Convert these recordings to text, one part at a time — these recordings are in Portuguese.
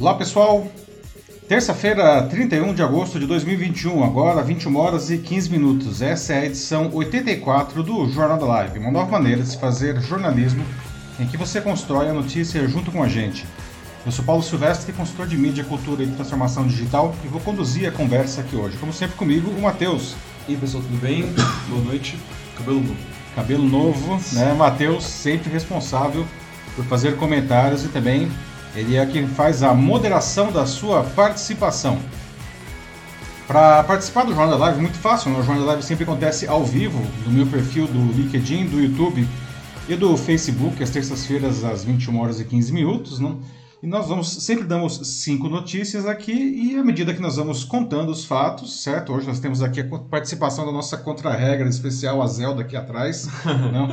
Olá pessoal, terça-feira, 31 de agosto de 2021, agora 21 horas e 15 minutos. Essa é a edição 84 do Jornal da Live, uma nova maneira de se fazer jornalismo em que você constrói a notícia junto com a gente. Eu sou Paulo Silvestre, consultor de mídia, cultura e transformação digital e vou conduzir a conversa aqui hoje. Como sempre comigo, o Matheus. E aí pessoal, tudo bem? Boa noite. Cabelo novo. Cabelo novo, né? Matheus, sempre responsável por fazer comentários e também ele é quem faz a moderação da sua participação. Para participar do Jornal da Live, muito fácil, né? o Jornal da Live sempre acontece ao vivo, no meu perfil do LinkedIn, do YouTube e do Facebook, às terças-feiras, às 21 horas e 15 minutos. Né? E nós vamos sempre damos cinco notícias aqui e à medida que nós vamos contando os fatos, certo? Hoje nós temos aqui a participação da nossa contra-regra especial, a Zelda aqui atrás. não?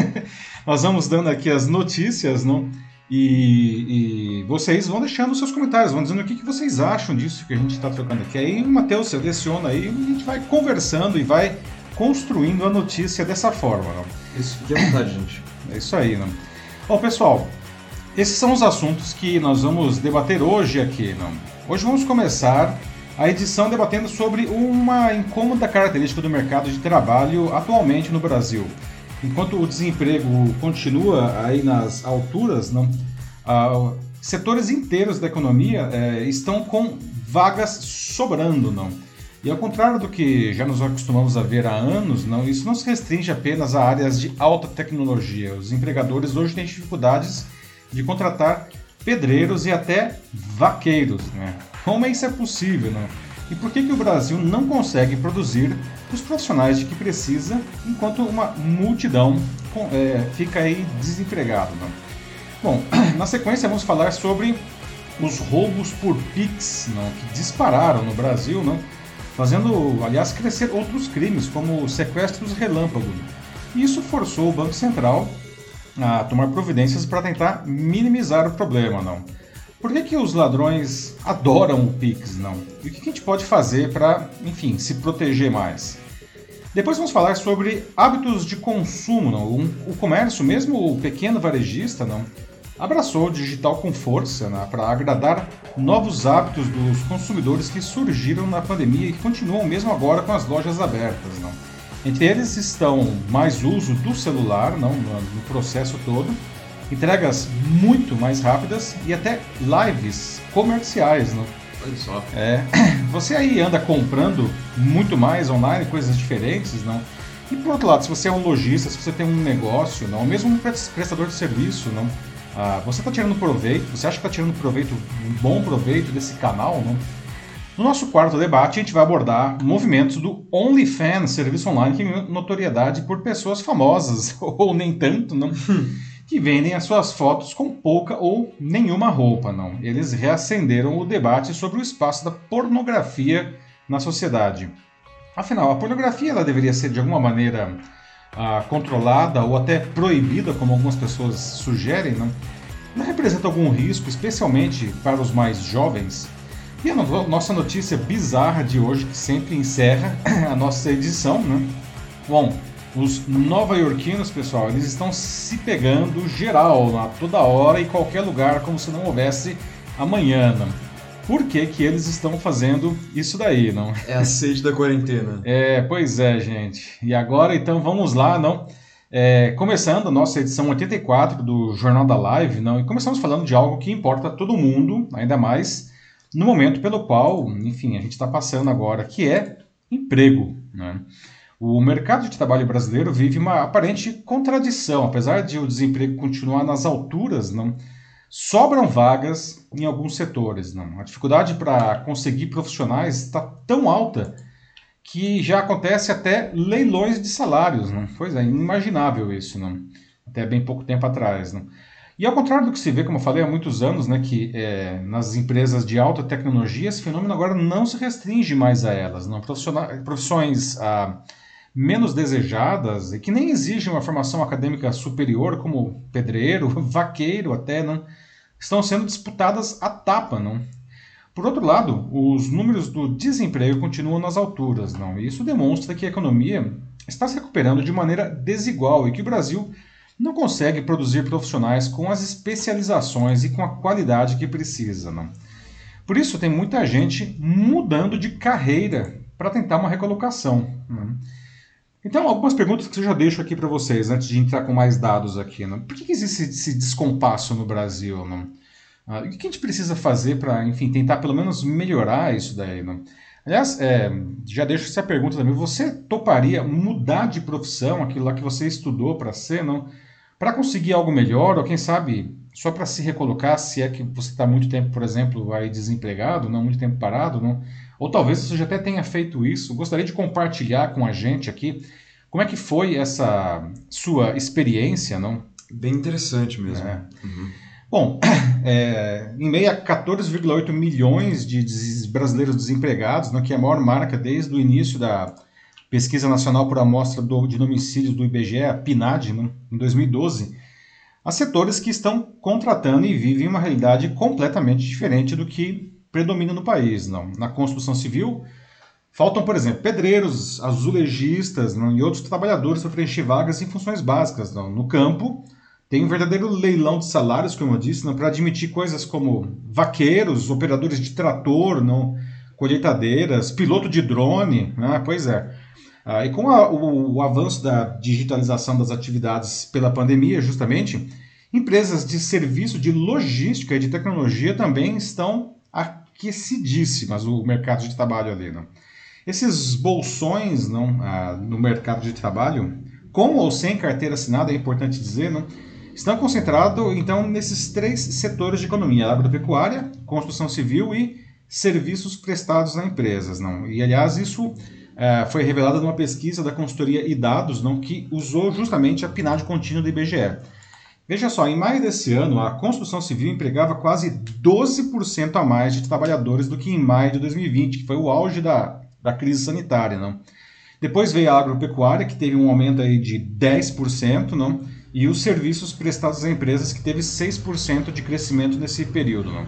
nós vamos dando aqui as notícias, não? E, e, vocês vão deixando seus comentários, vão dizendo o que, que vocês acham disso que a gente está trocando aqui. Aí o Matheus seleciona aí e a gente vai conversando e vai construindo a notícia dessa forma. Não? Isso, fique à vontade, gente. É isso aí, não? Bom, pessoal, esses são os assuntos que nós vamos debater hoje aqui. Não? Hoje vamos começar a edição debatendo sobre uma incômoda característica do mercado de trabalho atualmente no Brasil enquanto o desemprego continua aí nas alturas, não, ah, setores inteiros da economia eh, estão com vagas sobrando, não. E ao contrário do que já nos acostumamos a ver há anos, não, isso não se restringe apenas a áreas de alta tecnologia. Os empregadores hoje têm dificuldades de contratar pedreiros e até vaqueiros. Né? Como isso é possível? Não? E por que, que o Brasil não consegue produzir os profissionais de que precisa, enquanto uma multidão é, fica aí desempregado? Né? Bom, na sequência vamos falar sobre os roubos por Pix, não, que dispararam no Brasil, não, fazendo, aliás, crescer outros crimes, como sequestros relâmpago. Isso forçou o Banco Central a tomar providências para tentar minimizar o problema. Não. Por que, que os ladrões adoram o Pix, não? E o que a gente pode fazer para, enfim, se proteger mais? Depois vamos falar sobre hábitos de consumo, não? o comércio, mesmo o pequeno varejista, não, abraçou o digital com força né, para agradar novos hábitos dos consumidores que surgiram na pandemia e que continuam mesmo agora com as lojas abertas. Não? Entre eles estão mais uso do celular não, no processo todo, entregas muito mais rápidas e até lives comerciais, né? Olha só. É, você aí anda comprando muito mais online, coisas diferentes, não? E por outro lado, se você é um lojista, se você tem um negócio, não, mesmo um prestador de serviço, não, ah, você está tirando proveito, você acha que está tirando proveito, um bom proveito desse canal, não? No nosso quarto debate, a gente vai abordar movimentos do OnlyFans, serviço online que ganhou notoriedade por pessoas famosas, ou nem tanto, não? que vendem as suas fotos com pouca ou nenhuma roupa, não. Eles reacenderam o debate sobre o espaço da pornografia na sociedade. Afinal, a pornografia ela deveria ser de alguma maneira ah, controlada ou até proibida, como algumas pessoas sugerem, não? Representa algum risco, especialmente para os mais jovens? E a no nossa notícia bizarra de hoje, que sempre encerra a nossa edição, né? Bom, os nova-iorquinos, pessoal, eles estão se pegando geral, a toda hora e qualquer lugar, como se não houvesse amanhã. Não? Por que, que eles estão fazendo isso daí, não? É a sede da quarentena. É, pois é, gente. E agora, então, vamos lá, não? É, começando a nossa edição 84 do Jornal da Live, não? E começamos falando de algo que importa a todo mundo, ainda mais no momento pelo qual, enfim, a gente está passando agora, que é emprego, né? O mercado de trabalho brasileiro vive uma aparente contradição, apesar de o desemprego continuar nas alturas, não sobram vagas em alguns setores, não. A dificuldade para conseguir profissionais está tão alta que já acontece até leilões de salários, não? Pois é, inimaginável isso, não? Até bem pouco tempo atrás, não? E ao contrário do que se vê, como eu falei há muitos anos, né, que é, nas empresas de alta tecnologia esse fenômeno agora não se restringe mais a elas, não profissões ah, menos desejadas e que nem exigem uma formação acadêmica superior, como pedreiro, vaqueiro até, não, estão sendo disputadas a tapa. Não? Por outro lado, os números do desemprego continuam nas alturas. Não? E isso demonstra que a economia está se recuperando de maneira desigual e que o Brasil não consegue produzir profissionais com as especializações e com a qualidade que precisa. Não? Por isso, tem muita gente mudando de carreira para tentar uma recolocação. Né? Então, algumas perguntas que eu já deixo aqui para vocês, antes de entrar com mais dados aqui. Né? Por que, existe esse descompasso no Brasil? Né? Ah, o que a gente precisa fazer para, enfim, tentar pelo menos melhorar isso daí? Né? Aliás, é, já deixo essa pergunta também. Você toparia mudar de profissão, aquilo lá que você estudou para ser, não? Para conseguir algo melhor, ou quem sabe só para se recolocar, se é que você está muito tempo, por exemplo, aí desempregado, não muito tempo parado, não? Ou talvez você já até tenha feito isso. Gostaria de compartilhar com a gente aqui como é que foi essa sua experiência, não? Bem interessante mesmo. É. Uhum. Bom, é, em meio a 14,8 milhões de brasileiros desempregados, né, que é a maior marca desde o início da Pesquisa Nacional por Amostra do, de Domicílios do IBGE, a PNAD, né, em 2012, há setores que estão contratando e vivem uma realidade completamente diferente do que predomina no país. Não. Na construção civil, faltam, por exemplo, pedreiros, azulejistas não, e outros trabalhadores para preencher vagas em funções básicas. Não. No campo, tem um verdadeiro leilão de salários, como eu disse, para admitir coisas como vaqueiros, operadores de trator, não, colheitadeiras, piloto de drone. Né? Pois é. Ah, e com a, o, o, avanço da digitalização das atividades pela pandemia, justamente, empresas de serviço, de logística e de tecnologia também estão aquecidíssimas o mercado de trabalho ali. Não? Esses bolsões não, ah, no mercado de trabalho, com ou sem carteira assinada, é importante dizer, não, estão concentrados então nesses três setores de economia: agropecuária, construção civil e serviços prestados a empresas. Não? E aliás, isso é, foi revelado numa pesquisa da consultoria e dados, não, que usou justamente a PNAD contínua do IBGE. Veja só, em maio desse ano, a construção civil empregava quase 12% a mais de trabalhadores do que em maio de 2020, que foi o auge da, da crise sanitária. Não? Depois veio a agropecuária, que teve um aumento aí de 10%, não? e os serviços prestados a empresas, que teve 6% de crescimento nesse período. Não?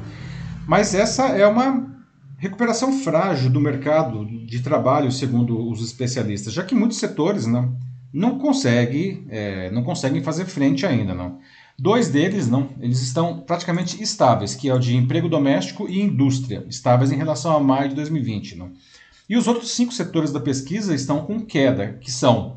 Mas essa é uma recuperação frágil do mercado de trabalho, segundo os especialistas, já que muitos setores não, não, conseguem, é, não conseguem fazer frente ainda. Não. Dois deles não, eles estão praticamente estáveis, que é o de emprego doméstico e indústria, estáveis em relação a maio de 2020. Não. E os outros cinco setores da pesquisa estão com queda, que são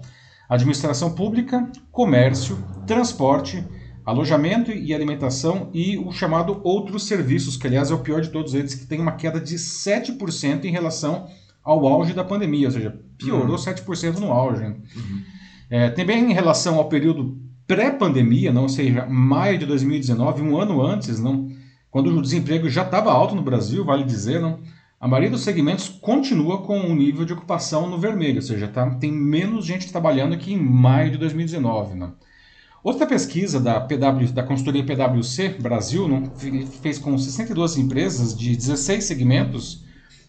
administração pública, comércio, transporte, alojamento e alimentação e o chamado outros serviços, que aliás é o pior de todos eles, que tem uma queda de 7% em relação ao auge da pandemia, ou seja, piorou uhum. 7% no auge. Uhum. É, também em relação ao período pré-pandemia, não, ou seja, maio de 2019, um ano antes, não, quando o desemprego já estava alto no Brasil, vale dizer, não, a maioria dos segmentos continua com um nível de ocupação no vermelho, ou seja, tá, tem menos gente trabalhando que em maio de 2019. Não. Outra pesquisa da, PW, da consultoria PwC Brasil não, fez com 62 empresas de 16 segmentos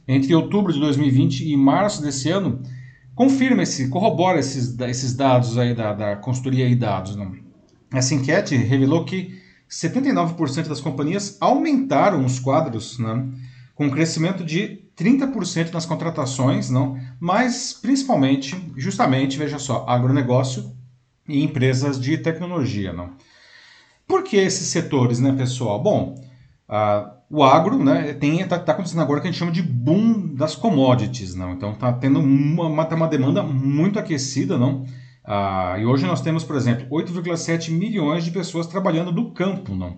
entre outubro de 2020 e março desse ano, confirma esse, corrobora esses, esses dados aí da, da consultoria e dados. Não? Essa enquete revelou que 79% das companhias aumentaram os quadros, né, com um crescimento de 30% nas contratações, não, mas principalmente, justamente, veja só, agronegócio e empresas de tecnologia. Não? Por que esses setores, né, pessoal? Bom, uh, o agro né, está tá acontecendo agora o que a gente chama de boom das commodities. Não? Então está tendo uma, uma, uma, demanda muito aquecida. Não? Uh, e hoje nós temos, por exemplo, 8,7 milhões de pessoas trabalhando no campo. Não?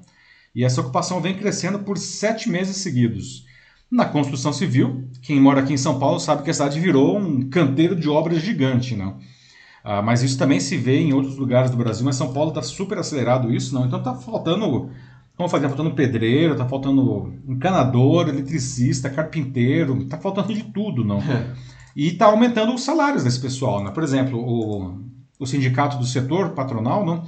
E essa ocupação vem crescendo por sete meses seguidos. Na construção civil, quem mora aqui em São Paulo sabe que a cidade virou um canteiro de obras gigante. Não? Ah, mas isso também se vê em outros lugares do Brasil, mas São Paulo está super acelerado isso, não? Então está faltando, como eu falei, está faltando pedreiro, está faltando encanador, eletricista, carpinteiro, está faltando de tudo, não? e está aumentando os salários desse pessoal, né? Por exemplo, o, o sindicato do setor patronal, não?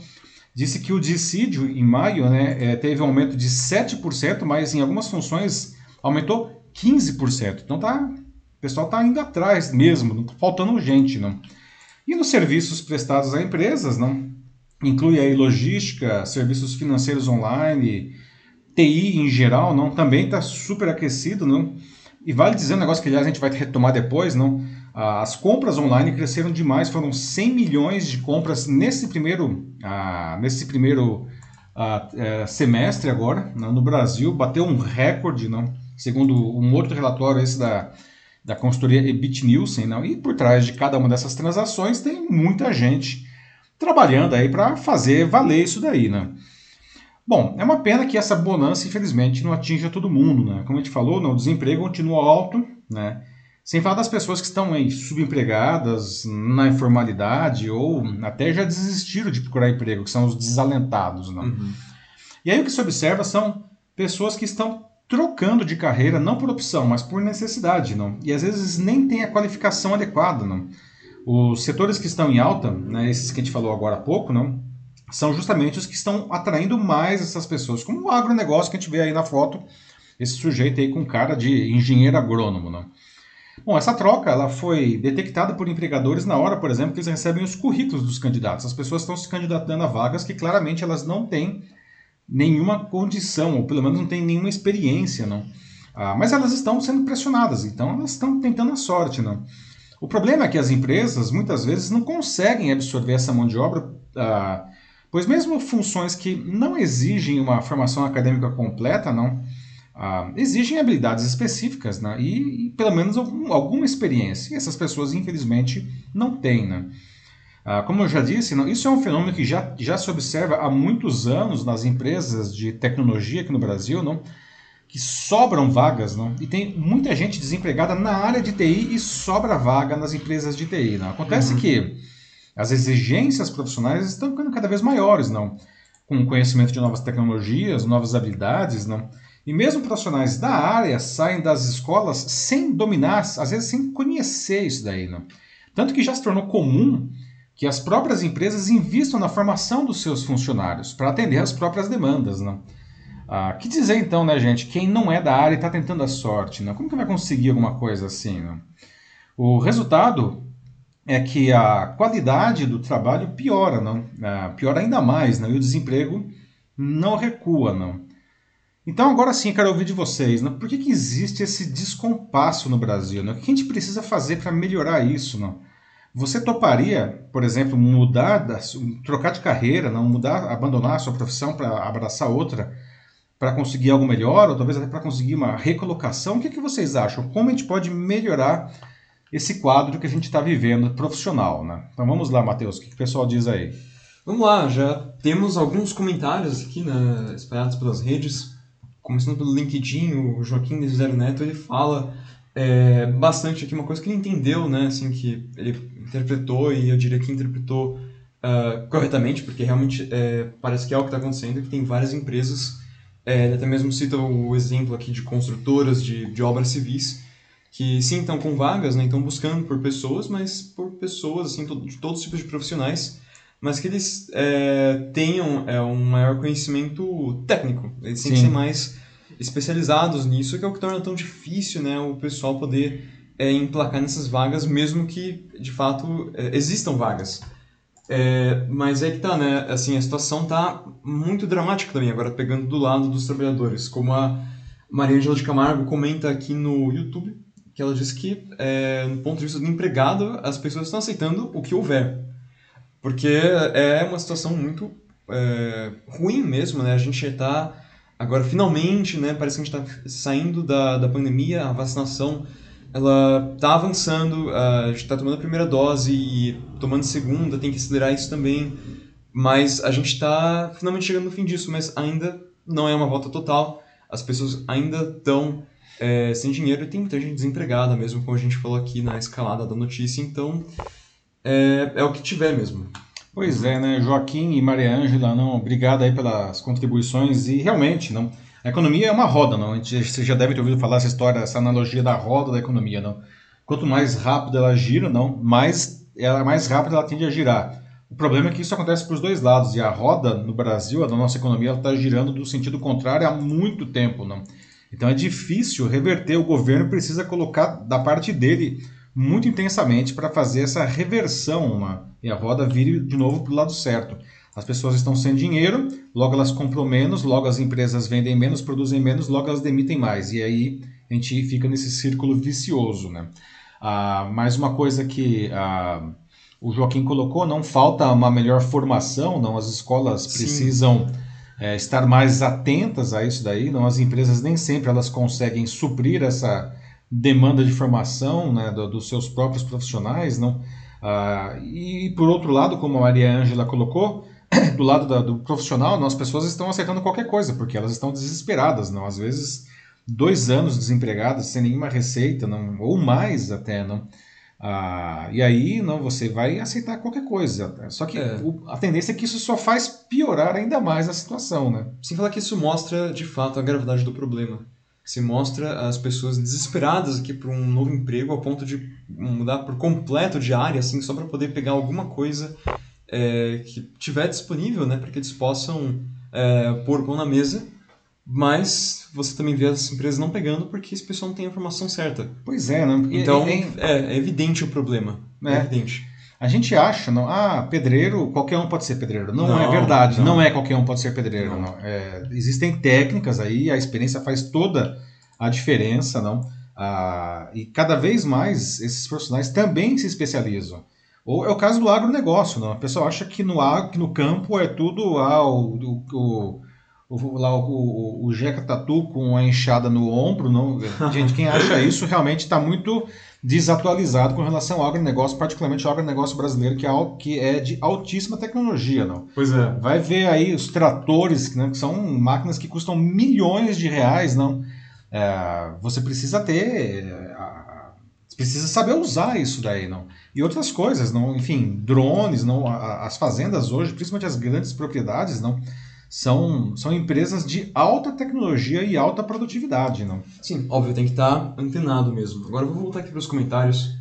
Disse que o dissídio em maio né, é, teve um aumento de 7%, mas em algumas funções aumentou 15%. Então tá, o pessoal está indo atrás mesmo, não está faltando gente, não. E nos serviços prestados a empresas, não? Inclui aí logística, serviços financeiros online, TI em geral, não? Também está super aquecido, não? E vale dizer um negócio que aliás a gente vai retomar depois, não? as compras online cresceram demais, foram 100 milhões de compras nesse primeiro, uh, nesse primeiro uh, semestre agora, né, no Brasil, bateu um recorde, não? segundo um outro relatório esse da, da consultoria Ebit Nielsen, não? e por trás de cada uma dessas transações tem muita gente trabalhando aí para fazer valer isso daí. Né? Bom, é uma pena que essa bonança, infelizmente, não atinja todo mundo. Né? Como a gente falou, não, o desemprego continua alto, né? Sem falar das pessoas que estão aí subempregadas, na informalidade ou até já desistiram de procurar emprego, que são os desalentados. Não? Uhum. E aí o que se observa são pessoas que estão trocando de carreira não por opção, mas por necessidade. Não? E às vezes nem tem a qualificação adequada. Não? Os setores que estão em alta, né, esses que a gente falou agora há pouco, não, são justamente os que estão atraindo mais essas pessoas, como o agronegócio que a gente vê aí na foto, esse sujeito aí com cara de engenheiro agrônomo. Não? Bom, essa troca ela foi detectada por empregadores na hora, por exemplo, que eles recebem os currículos dos candidatos. As pessoas estão se candidatando a vagas que claramente elas não têm nenhuma condição, ou pelo menos não têm nenhuma experiência, não. Ah, mas elas estão sendo pressionadas, então elas estão tentando a sorte, não. O problema é que as empresas muitas vezes não conseguem absorver essa mão de obra, ah, pois mesmo funções que não exigem uma formação acadêmica completa, não, ah, exigem habilidades específicas né? e, e pelo menos algum, alguma experiência. E essas pessoas, infelizmente, não têm. Né? Ah, como eu já disse, não, isso é um fenômeno que já, já se observa há muitos anos nas empresas de tecnologia aqui no Brasil, não? Que sobram vagas, não? e tem muita gente desempregada na área de TI e sobra vaga nas empresas de TI. Não? Acontece uhum. que as exigências profissionais estão ficando cada vez maiores, não? com conhecimento de novas tecnologias, novas habilidades, não? E mesmo profissionais da área saem das escolas sem dominar, às vezes sem conhecer isso daí. Né? Tanto que já se tornou comum que as próprias empresas invistam na formação dos seus funcionários para atender às próprias demandas. Né? Ah, que dizer então, né, gente? Quem não é da área e está tentando a sorte, né? como que vai conseguir alguma coisa assim? Né? O resultado é que a qualidade do trabalho piora, não? Ah, piora ainda mais, não? e o desemprego não recua. Não? Então, agora sim, quero ouvir de vocês. Né? Por que, que existe esse descompasso no Brasil? Né? O que a gente precisa fazer para melhorar isso? Não? Você toparia, por exemplo, mudar, trocar de carreira, não mudar, abandonar a sua profissão para abraçar outra, para conseguir algo melhor, ou talvez até para conseguir uma recolocação? O que, que vocês acham? Como a gente pode melhorar esse quadro que a gente está vivendo profissional? Né? Então vamos lá, Matheus, o que, que o pessoal diz aí? Vamos lá, já temos alguns comentários aqui né, espalhados pelas redes começando pelo LinkedIn, o Joaquim Zero Neto, ele fala é, bastante aqui, uma coisa que ele entendeu, né, assim, que ele interpretou e eu diria que interpretou uh, corretamente, porque realmente é, parece que é o que está acontecendo, que tem várias empresas, é, ele até mesmo cita o exemplo aqui de construtoras de, de obras civis, que sim, estão com vagas, né, estão buscando por pessoas, mas por pessoas, assim, de todos os tipos de profissionais, mas que eles é, tenham é, um maior conhecimento técnico. Eles têm que ser mais especializados nisso, que é o que torna tão difícil né, o pessoal poder é, emplacar nessas vagas, mesmo que, de fato, é, existam vagas. É, mas é que tá, né? Assim, a situação tá muito dramática também, agora pegando do lado dos trabalhadores. Como a Maria Angela de Camargo comenta aqui no YouTube, que ela diz que, é, no ponto de vista do empregado, as pessoas estão aceitando o que houver. Porque é uma situação muito é, ruim mesmo, né? A gente está agora finalmente, né? Parece que a gente está saindo da, da pandemia, a vacinação ela está avançando, gente está tomando a primeira dose e tomando segunda, tem que acelerar isso também. Mas a gente está finalmente chegando no fim disso, mas ainda não é uma volta total. As pessoas ainda estão é, sem dinheiro e tem muita gente desempregada, mesmo como a gente falou aqui na escalada da notícia. Então, é, é o que tiver mesmo. Pois é, né? Joaquim e Maria Ângela, não, obrigado aí pelas contribuições e realmente, não. A economia é uma roda, não. Você já deve ter ouvido falar essa história, essa analogia da roda da economia, não. Quanto mais rápido ela gira, não, mais ela mais rápido ela tende a girar. O problema é que isso acontece para os dois lados e a roda no Brasil, a da nossa economia, está girando do sentido contrário há muito tempo, não. Então é difícil reverter. O governo precisa colocar da parte dele muito intensamente para fazer essa reversão né? e a roda vire de novo para o lado certo. As pessoas estão sem dinheiro, logo elas compram menos, logo as empresas vendem menos, produzem menos, logo elas demitem mais. E aí a gente fica nesse círculo vicioso. Né? Ah, mais uma coisa que ah, o Joaquim colocou, não falta uma melhor formação, não as escolas precisam é, estar mais atentas a isso daí, não as empresas nem sempre elas conseguem suprir essa demanda de formação né, do- dos seus próprios profissionais, não. Ah, e por outro lado, como a Maria Ângela colocou, do lado da- do profissional, as pessoas estão aceitando qualquer coisa porque elas estão desesperadas, não. Às vezes dois anos desempregadas sem nenhuma receita, não, ou mais até, não. Ah, e aí, não, você vai aceitar qualquer coisa. Só que É. o- a tendência é que isso só faz piorar ainda mais a situação, né? Sem falar que isso mostra, de fato, a gravidade do problema. Se mostra as pessoas desesperadas aqui por um novo emprego, ao ponto de mudar por completo de área, assim, só para poder pegar alguma coisa é, que tiver disponível, né, para que eles possam é, pôr pão na mesa. Mas você também vê as empresas não pegando porque esse pessoal não tem a informação certa. Pois é, né? Porque Então, é- é, é evidente o problema. É, É. evidente. A gente acha, não, ah, pedreiro, qualquer um pode ser pedreiro. Não, Não, é verdade, não. não. é qualquer um pode ser pedreiro. Não. Não. É, existem técnicas aí, a experiência faz toda a diferença, não? Ah, e cada vez mais esses profissionais também se especializam. Ou é o caso do agronegócio, não? A pessoa acha que no, que no campo é tudo ah, o, o, o, o, lá, o, o, o Jeca Tatu com a enxada no ombro, não? Gente, quem acha isso realmente está muito desatualizado com relação ao agronegócio, particularmente ao agronegócio brasileiro, que é, algo que é de altíssima tecnologia, não? Pois é. Vai ver aí os tratores, né, que são máquinas que custam milhões de reais, não? É, você precisa ter, é, precisa saber usar isso daí, não? E outras coisas, não? Enfim, drones, não? As fazendas hoje, principalmente as grandes propriedades, não? São, são empresas de alta tecnologia e alta produtividade, não? Sim, óbvio, tem que estar antenado mesmo. Agora vou voltar aqui para os comentários.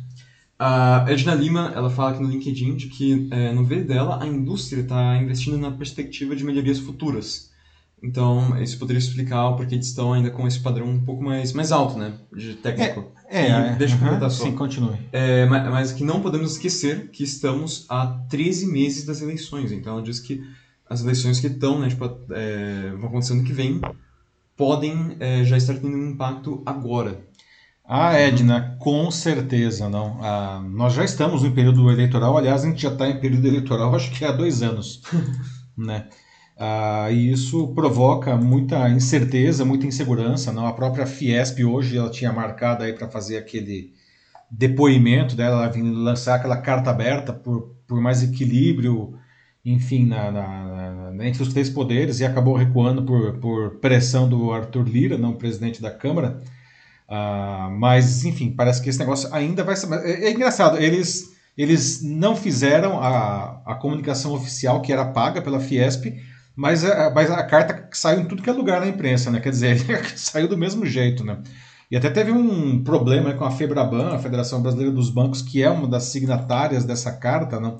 A Edna Lima, ela fala aqui no LinkedIn de que, é, no ver dela, a indústria está investindo na perspectiva de melhorias futuras. Então, isso poderia explicar o porquê eles estão ainda com esse padrão um pouco mais, mais alto, né? De técnico. E deixa eu completar só. Sim, continue. É, ma- mas que não podemos esquecer que estamos há 13 meses das eleições. Então, ela diz que as eleições que estão, né, tipo, é, vão acontecer ano que vem, podem é, já estar tendo um impacto agora. Ah, Edna, com certeza, não. Ah, nós já estamos no período eleitoral, aliás, a gente já está em período eleitoral, acho que há dois anos, né? Ah, e isso provoca muita incerteza, muita insegurança, não? A própria Fiesp hoje, ela tinha marcado aí para fazer aquele depoimento dela, ela lançar aquela carta aberta por, por mais equilíbrio, enfim, na, na- na- entre os três poderes, e acabou recuando por, por pressão do Arthur Lira, não presidente da Câmara. Ah, mas, enfim, parece que esse negócio ainda vai ser. É, é engraçado, eles, eles não fizeram a, a comunicação oficial que era paga pela Fiesp, mas a, mas a carta saiu em tudo que é lugar na imprensa, né? Quer dizer, saiu do mesmo jeito, né? E até teve um problema com a Febraban, a Federação Brasileira dos Bancos, que é uma das signatárias dessa carta, né?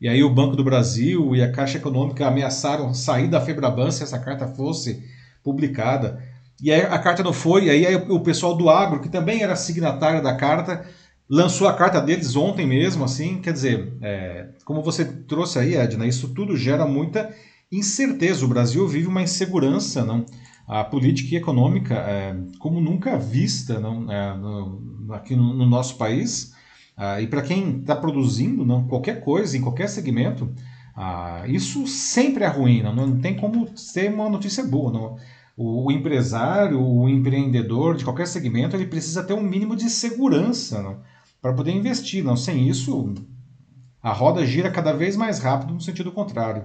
E aí o Banco do Brasil e a Caixa Econômica ameaçaram sair da Febraban se essa carta fosse publicada. E aí a carta não foi, e aí o pessoal do agro, que também era signatário da carta, lançou a carta deles ontem mesmo, assim, quer dizer, é, como você trouxe aí, Edna, isso tudo gera muita incerteza. O Brasil vive uma insegurança, não? A política e econômica é, como nunca vista, não? É, no- aqui no, no nosso país. Ah, e para quem está produzindo não, qualquer coisa, em qualquer segmento, ah, isso sempre é ruim, não, não tem como ser uma notícia boa. Não. O, o empresário, o empreendedor de qualquer segmento, ele precisa ter um mínimo de segurança para poder investir. Não. Sem isso, a roda gira cada vez mais rápido no sentido contrário.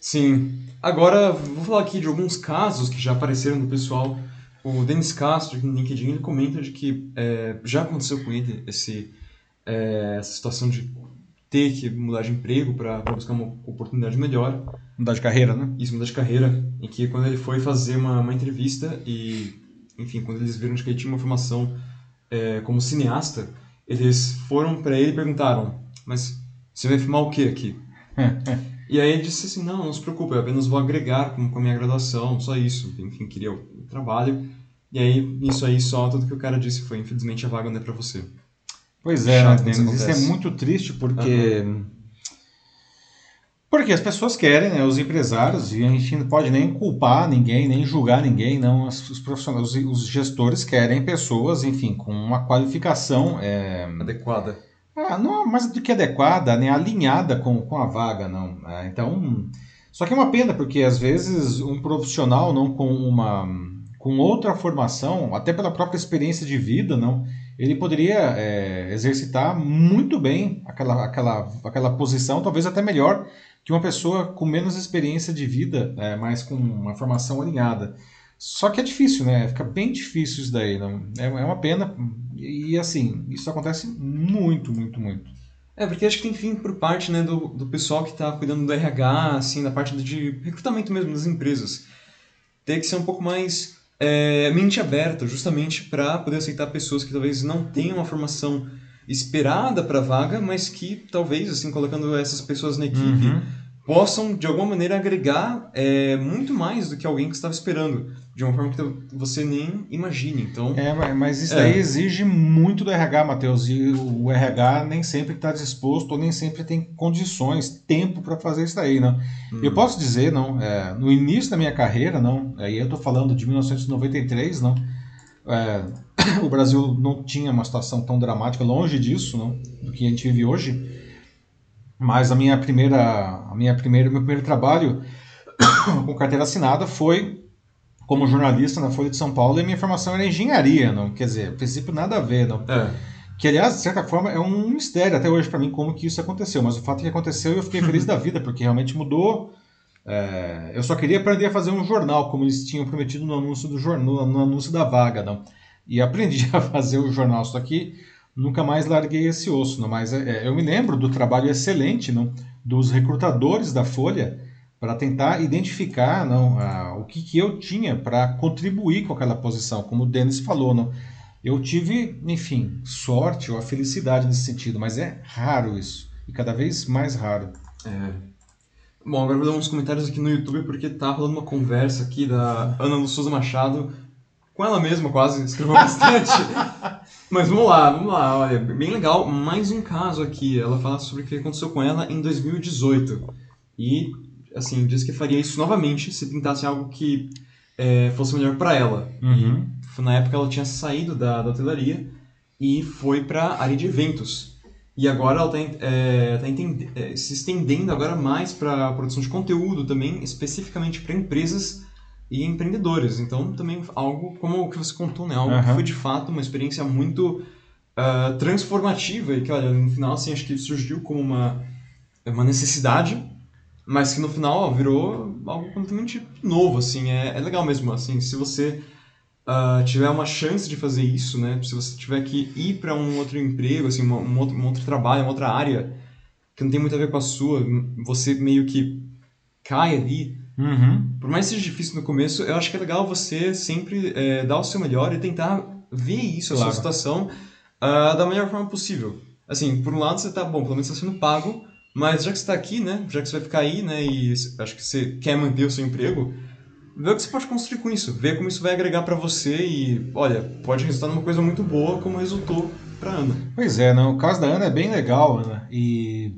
Sim. Agora, vou falar aqui de alguns casos que já apareceram do pessoal. O Denis Castro, no LinkedIn, ele comenta de que é, já aconteceu com ele esse, é, essa situação de ter que mudar de emprego para buscar uma oportunidade melhor. Mudar de carreira, né? Isso, mudar de carreira. Em que quando ele foi fazer uma, uma entrevista e, enfim, quando eles viram que ele tinha uma formação é, como cineasta, eles foram para ele e perguntaram: Mas você vai filmar o que aqui? E aí ele disse assim, não, não se preocupe, eu apenas vou agregar com, com a minha graduação, só isso. Enfim, queria o trabalho. E aí, isso aí, só tudo que o cara disse foi, infelizmente, a vaga não é pra você. Pois é, Chato né, isso? Isso é muito triste porque Porque as pessoas querem, né, os empresários, e a gente não pode nem culpar ninguém, nem julgar ninguém, não. Os profissionais, os gestores querem pessoas, enfim, com uma qualificação é... adequada. Ah, não mais do que adequada, né, alinhada com, com a vaga, não. É, então, só que é uma pena, porque às vezes um profissional não com uma com outra formação, até pela própria experiência de vida, não, ele poderia é, exercitar muito bem aquela, aquela, aquela posição, talvez até melhor que uma pessoa com menos experiência de vida, é, mas com uma formação alinhada. Só que é difícil, né? Fica bem difícil isso daí. Não? É, é uma pena. E assim, isso acontece muito, muito, muito. É, porque acho que tem fim por parte né, do, do pessoal que está cuidando do RH, assim, da parte de recrutamento mesmo das empresas. Tem que ser um pouco mais é, mente aberta, justamente para poder aceitar pessoas que talvez não tenham uma formação esperada para a vaga, mas que talvez, assim, colocando essas pessoas na equipe, uhum. Possam, de alguma maneira, agregar é, muito mais do que alguém que estava esperando de uma forma que você nem imagine. Então, é, mas isso é. daí exige muito do RH, Matheus, e o RH nem sempre está disposto ou nem sempre tem condições, tempo para fazer isso daí, não. Hum. Eu posso dizer, não, é, no início da minha carreira, não, aí eu estou falando de 1993, não, é, o Brasil não tinha uma situação tão dramática, longe disso, não, do que a gente vive hoje. Mas a minha primeira, a minha primeira, meu primeiro trabalho com carteira assinada foi como jornalista na Folha de São Paulo e minha formação era engenharia, não quer dizer, a princípio nada a ver, não. É. Que aliás, de certa forma, é um mistério até hoje para mim como que isso aconteceu, mas o fato é que aconteceu eu fiquei feliz da vida porque realmente mudou. É, eu só queria aprender a fazer um jornal, como eles tinham prometido no anúncio do jornal, no anúncio da vaga, não. E aprendi a fazer o jornal, só que nunca mais larguei esse osso, não. Mas é, eu me lembro do trabalho excelente, não, dos recrutadores da Folha para tentar identificar não, a, o que, que eu tinha para contribuir com aquela posição, como o Denis falou. Não, eu tive, enfim, sorte ou a felicidade nesse sentido, mas é raro isso, e cada vez mais raro. É. Bom, agora vou dar uns comentários aqui no YouTube, porque tá rolando uma conversa aqui da Ana Lu Souza Machado, com ela mesma quase, escreveu bastante. Mas vamos lá, vamos lá, olha, bem legal, mais um caso aqui, ela fala sobre o que aconteceu com ela em 2018. E assim, disse que faria isso novamente se tentasse algo que é, fosse melhor para ela. Uhum. Na época ela tinha saído da, da hotelaria e foi para a área de eventos. E agora ela está é, tá é, se estendendo agora mais para a produção de conteúdo também, especificamente para empresas e empreendedores. Então também algo como o que você contou, né? Algo uhum. que foi de fato uma experiência muito uh, transformativa e que, olha, no final assim, acho que surgiu como uma, uma necessidade mas que no final ó, virou algo completamente novo, assim, é, é legal mesmo, assim, se você uh, tiver uma chance de fazer isso, né, se você tiver que ir para um outro emprego, assim, uma, um, outro, um outro trabalho, uma outra área, que não tem muito a ver com a sua, você meio que cai ali, uhum. por mais que seja difícil no começo, eu acho que é legal você sempre é, dar o seu melhor e tentar ver isso, claro. a sua situação, uh, da melhor forma possível. Assim, por um lado você tá, bom, pelo menos está sendo pago, mas já que você está aqui, né? Já que você vai ficar aí, né? E acho que você quer manter o seu emprego, vê o que você pode construir com isso. Vê como isso vai agregar para você e, olha, pode resultar numa coisa muito boa, como resultou para Ana. Pois é, não? o caso da Ana é bem legal, Ana. E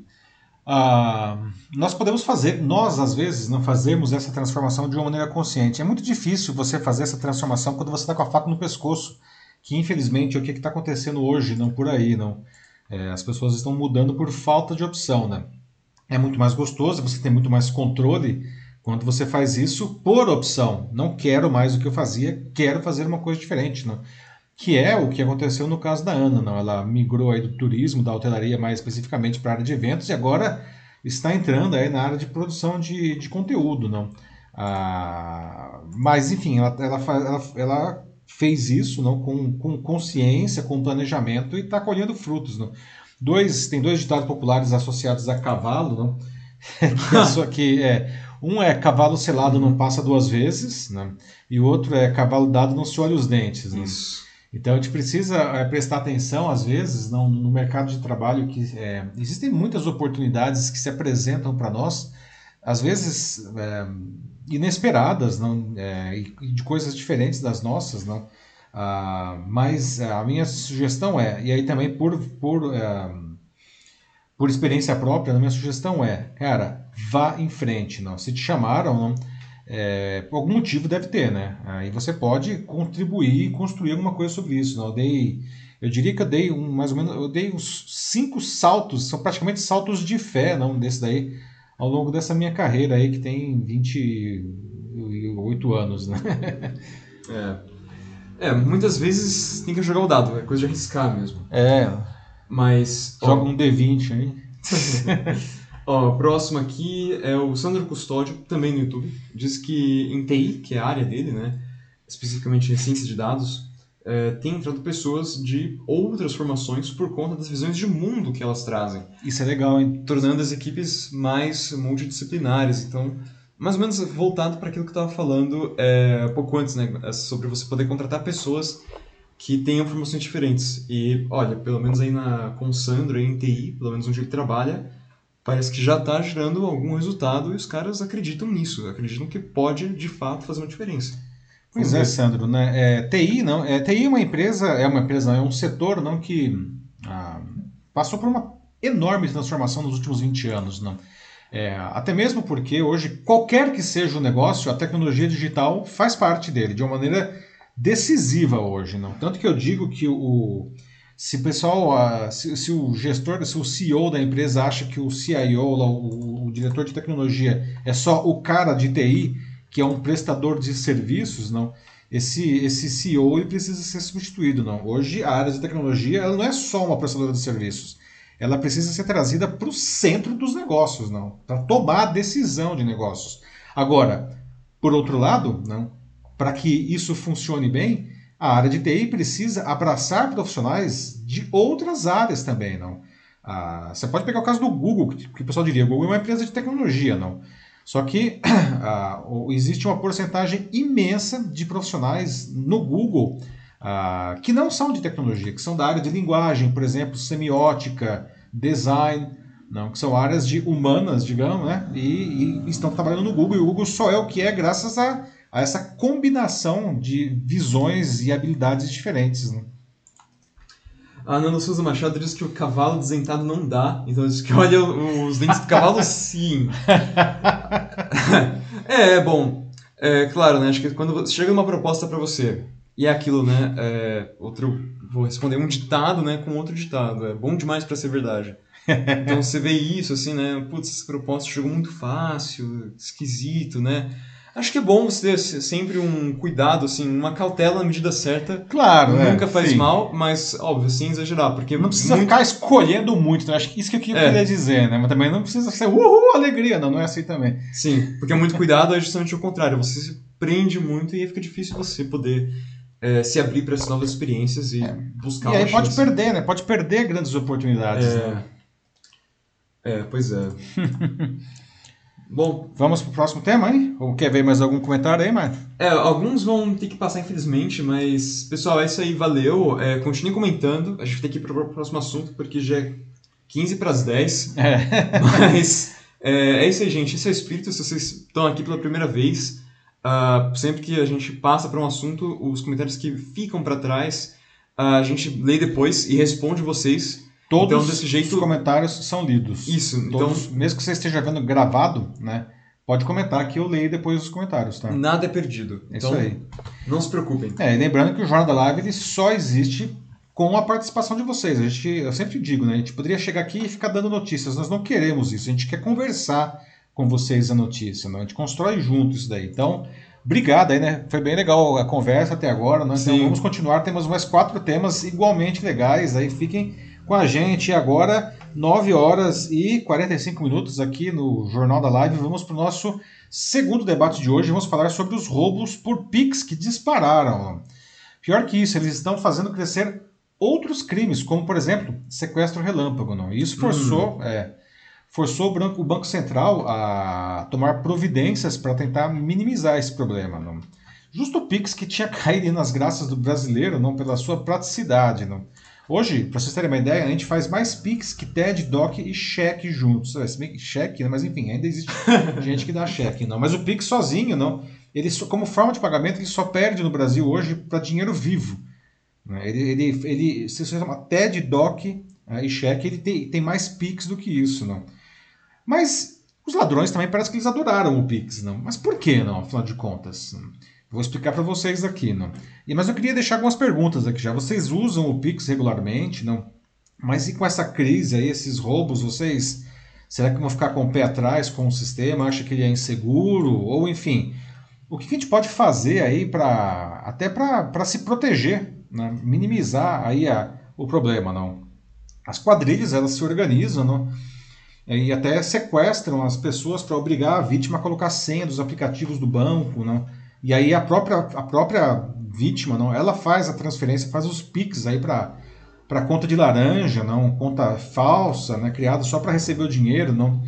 ah, nós podemos fazer, nós às vezes não fazemos essa transformação de uma maneira consciente. É muito difícil você fazer essa transformação quando você está com a faca no pescoço, que infelizmente é o que está acontecendo hoje, não por aí, não. É, as pessoas estão mudando por falta de opção, né? É muito mais gostoso, você tem muito mais controle quando você faz isso por opção. Não quero mais o que eu fazia, quero fazer uma coisa diferente, né? Que é o que aconteceu no caso da Ana, não? Ela migrou aí do turismo, da hotelaria mais especificamente para a área de eventos e agora está entrando aí na área de produção de, de conteúdo, não? Ah, mas enfim, ela, ela, ela, ela fez isso não com, com consciência, com planejamento e está colhendo frutos. Não? Dois, tem dois ditados populares associados a cavalo, não? que é, um é cavalo selado não passa duas vezes, né? e o outro é cavalo dado não se olha os dentes. Né? Isso. Então a gente precisa é, prestar atenção, às vezes, não, no mercado de trabalho, que é, existem muitas oportunidades que se apresentam para nós, às vezes é, inesperadas, não, é, de coisas diferentes das nossas, não. Ah, mas a minha sugestão é, e aí também por, por, é, por experiência própria, a minha sugestão é, cara, vá em frente. Não. Se te chamaram, não, é, por algum motivo deve ter, né? Aí você pode contribuir e construir alguma coisa sobre isso. Não. Eu dei, eu diria que eu dei um, mais ou menos, eu dei uns cinco saltos, são praticamente saltos de fé, não desse daí, ao longo dessa minha carreira aí que tem 28 anos, né? É. É, muitas vezes tem que jogar o dado, é coisa de arriscar mesmo. É. Mas. Joga ó, um D20 aí. ó, próximo aqui é o Sandro Custódio, também no YouTube. Diz que em TI, que é a área dele, né? Especificamente em ciência de dados, é, tem entrado pessoas de outras formações por conta das visões de mundo que elas trazem. Isso é legal, hein? Tornando as equipes mais multidisciplinares. Então, mais ou menos voltado para aquilo que eu estava falando é, pouco antes, né? É sobre você poder contratar pessoas que tenham formações diferentes. E, olha, pelo menos aí na, com o Sandro, aí em TI, pelo menos onde ele trabalha, parece que já está gerando algum resultado e os caras acreditam nisso, acreditam que pode, de fato, fazer uma diferença. Pois é. Sandro, né? É, TI não, é, TI é uma empresa, é uma empresa, é um setor não que ah, passou por uma enorme transformação nos últimos 20 anos, não. É, até mesmo porque hoje, qualquer que seja o negócio, a tecnologia digital faz parte dele, de uma maneira decisiva hoje. Não? Tanto que eu digo que o, se o pessoal, se, se, o gestor, se o CEO da empresa acha que o CIO, o, o, diretor de tecnologia, é só o cara de TI, que é um prestador de serviços, não. Esse, esse CEO ele precisa ser substituído, não. Hoje a área de tecnologia ela não é só uma prestadora de serviços ela precisa ser trazida para o centro dos negócios, não, para tomar a decisão de negócios. Agora, por outro lado, não, para que isso funcione bem, a área de TI precisa abraçar profissionais de outras áreas também, não. Ah, você pode pegar o caso do Google, que, o pessoal diria, Google é uma empresa de tecnologia, não. Só que ah, existe uma porcentagem imensa de profissionais no Google ah, que não são de tecnologia, que são da área de linguagem, por exemplo, semiótica, design, não, que são áreas de humanas, digamos, né? E, e, estão trabalhando no Google. E o Google só é o que é graças a, a essa combinação de visões e habilidades diferentes. Né? A Nana Souza Machado diz que o cavalo desentado não dá, então diz que olha os dentes do cavalo sim. é, bom, é claro, né? Acho que quando chega uma proposta para você e é aquilo, né? É, outro, vou responder um ditado, né? Com outro ditado. É bom demais para ser verdade. Então você vê isso, assim, né? Putz, essa proposta chegou muito fácil, esquisito, né? Acho que é bom você ter sempre um cuidado, assim, uma cautela na medida certa. Claro, Nunca é, faz sim. mal, mas, óbvio, sem exagerar. Porque não precisa muito... ficar escolhendo muito, né? Acho que isso que eu queria é. dizer, né? Mas também não precisa ser uhul, alegria, não, não é assim também. Sim, porque muito cuidado é justamente o contrário. Você se prende muito e fica difícil você poder é, se abrir para essas novas experiências e é. buscar E aí pode chance. perder, né? Pode perder grandes oportunidades. É, né? é pois é. Bom, vamos para o próximo tema, hein? Ou quer ver mais algum comentário aí, Marco? É, alguns vão ter que passar, infelizmente, mas, pessoal, é isso aí, valeu. É, continue comentando. A gente ter que ir para o próximo assunto, porque já é 15 para as 10. É. Mas é, é isso aí, gente. Esse é o espírito. Se vocês estão aqui pela primeira vez, Uh, sempre que a gente passa para um assunto, os comentários que ficam para trás, uh, a gente lê depois e responde vocês. Todos então, desse jeito... os comentários são lidos. Isso. Todos, então, mesmo que você esteja vendo gravado, né? Pode comentar que eu leio depois os comentários, tá? Nada é perdido. Então, Isso aí. Não se preocupem. É, e lembrando que o Jornal da Live ele só existe com a participação de vocês. A gente, eu sempre digo, né? A gente poderia chegar aqui e ficar dando notícias. Nós não queremos isso. A gente quer conversar com vocês a notícia. Né? A gente constrói junto isso daí. Então, obrigado aí, né? Foi bem legal a conversa até agora. Né? Então vamos continuar. Temos mais quatro temas igualmente legais. Aí fiquem com a gente. E agora, 9 horas e 45 minutos aqui no Jornal da Live. Vamos para o nosso segundo debate de hoje. Vamos falar sobre os roubos por Pix que dispararam. Pior que isso, eles estão fazendo crescer outros crimes, como por exemplo, sequestro relâmpago. Não? E isso forçou. Hum. É, forçou o Banco, o Banco Central a tomar providências para tentar minimizar esse problema. Não? Justo o Pix que tinha caído nas graças do brasileiro não pela sua praticidade. Não? Hoje, para vocês terem uma ideia, a gente faz mais Pix que TED, DOC e cheque juntos. Se bem que cheque, né? mas enfim, ainda existe gente que dá cheque. não. Mas o Pix sozinho, não. Ele, como forma de pagamento, ele só perde no Brasil hoje para dinheiro vivo. Né? Ele, ele, ele, se você chama TED, DOC né, e cheque, ele tem, tem mais Pix do que isso. Não? Mas Os ladrões também parece que eles adoraram o Pix, não? Mas por que não, afinal de contas? Vou explicar para vocês aqui, não? E, mas eu queria deixar algumas perguntas aqui já. Vocês usam o Pix regularmente, não? Mas e com essa crise aí, esses roubos, vocês será que vão ficar com o pé atrás com o sistema? Acha que ele é inseguro? Ou enfim, o que a gente pode fazer aí para até para se proteger, né? minimizar aí a, o problema, não? As quadrilhas elas se organizam, não? e até sequestram as pessoas para obrigar a vítima a colocar senha dos aplicativos do banco, não? E aí a própria, a própria vítima, não, ela faz a transferência, faz os pics aí para para conta de laranja, não, conta falsa, né, criada só para receber o dinheiro, não.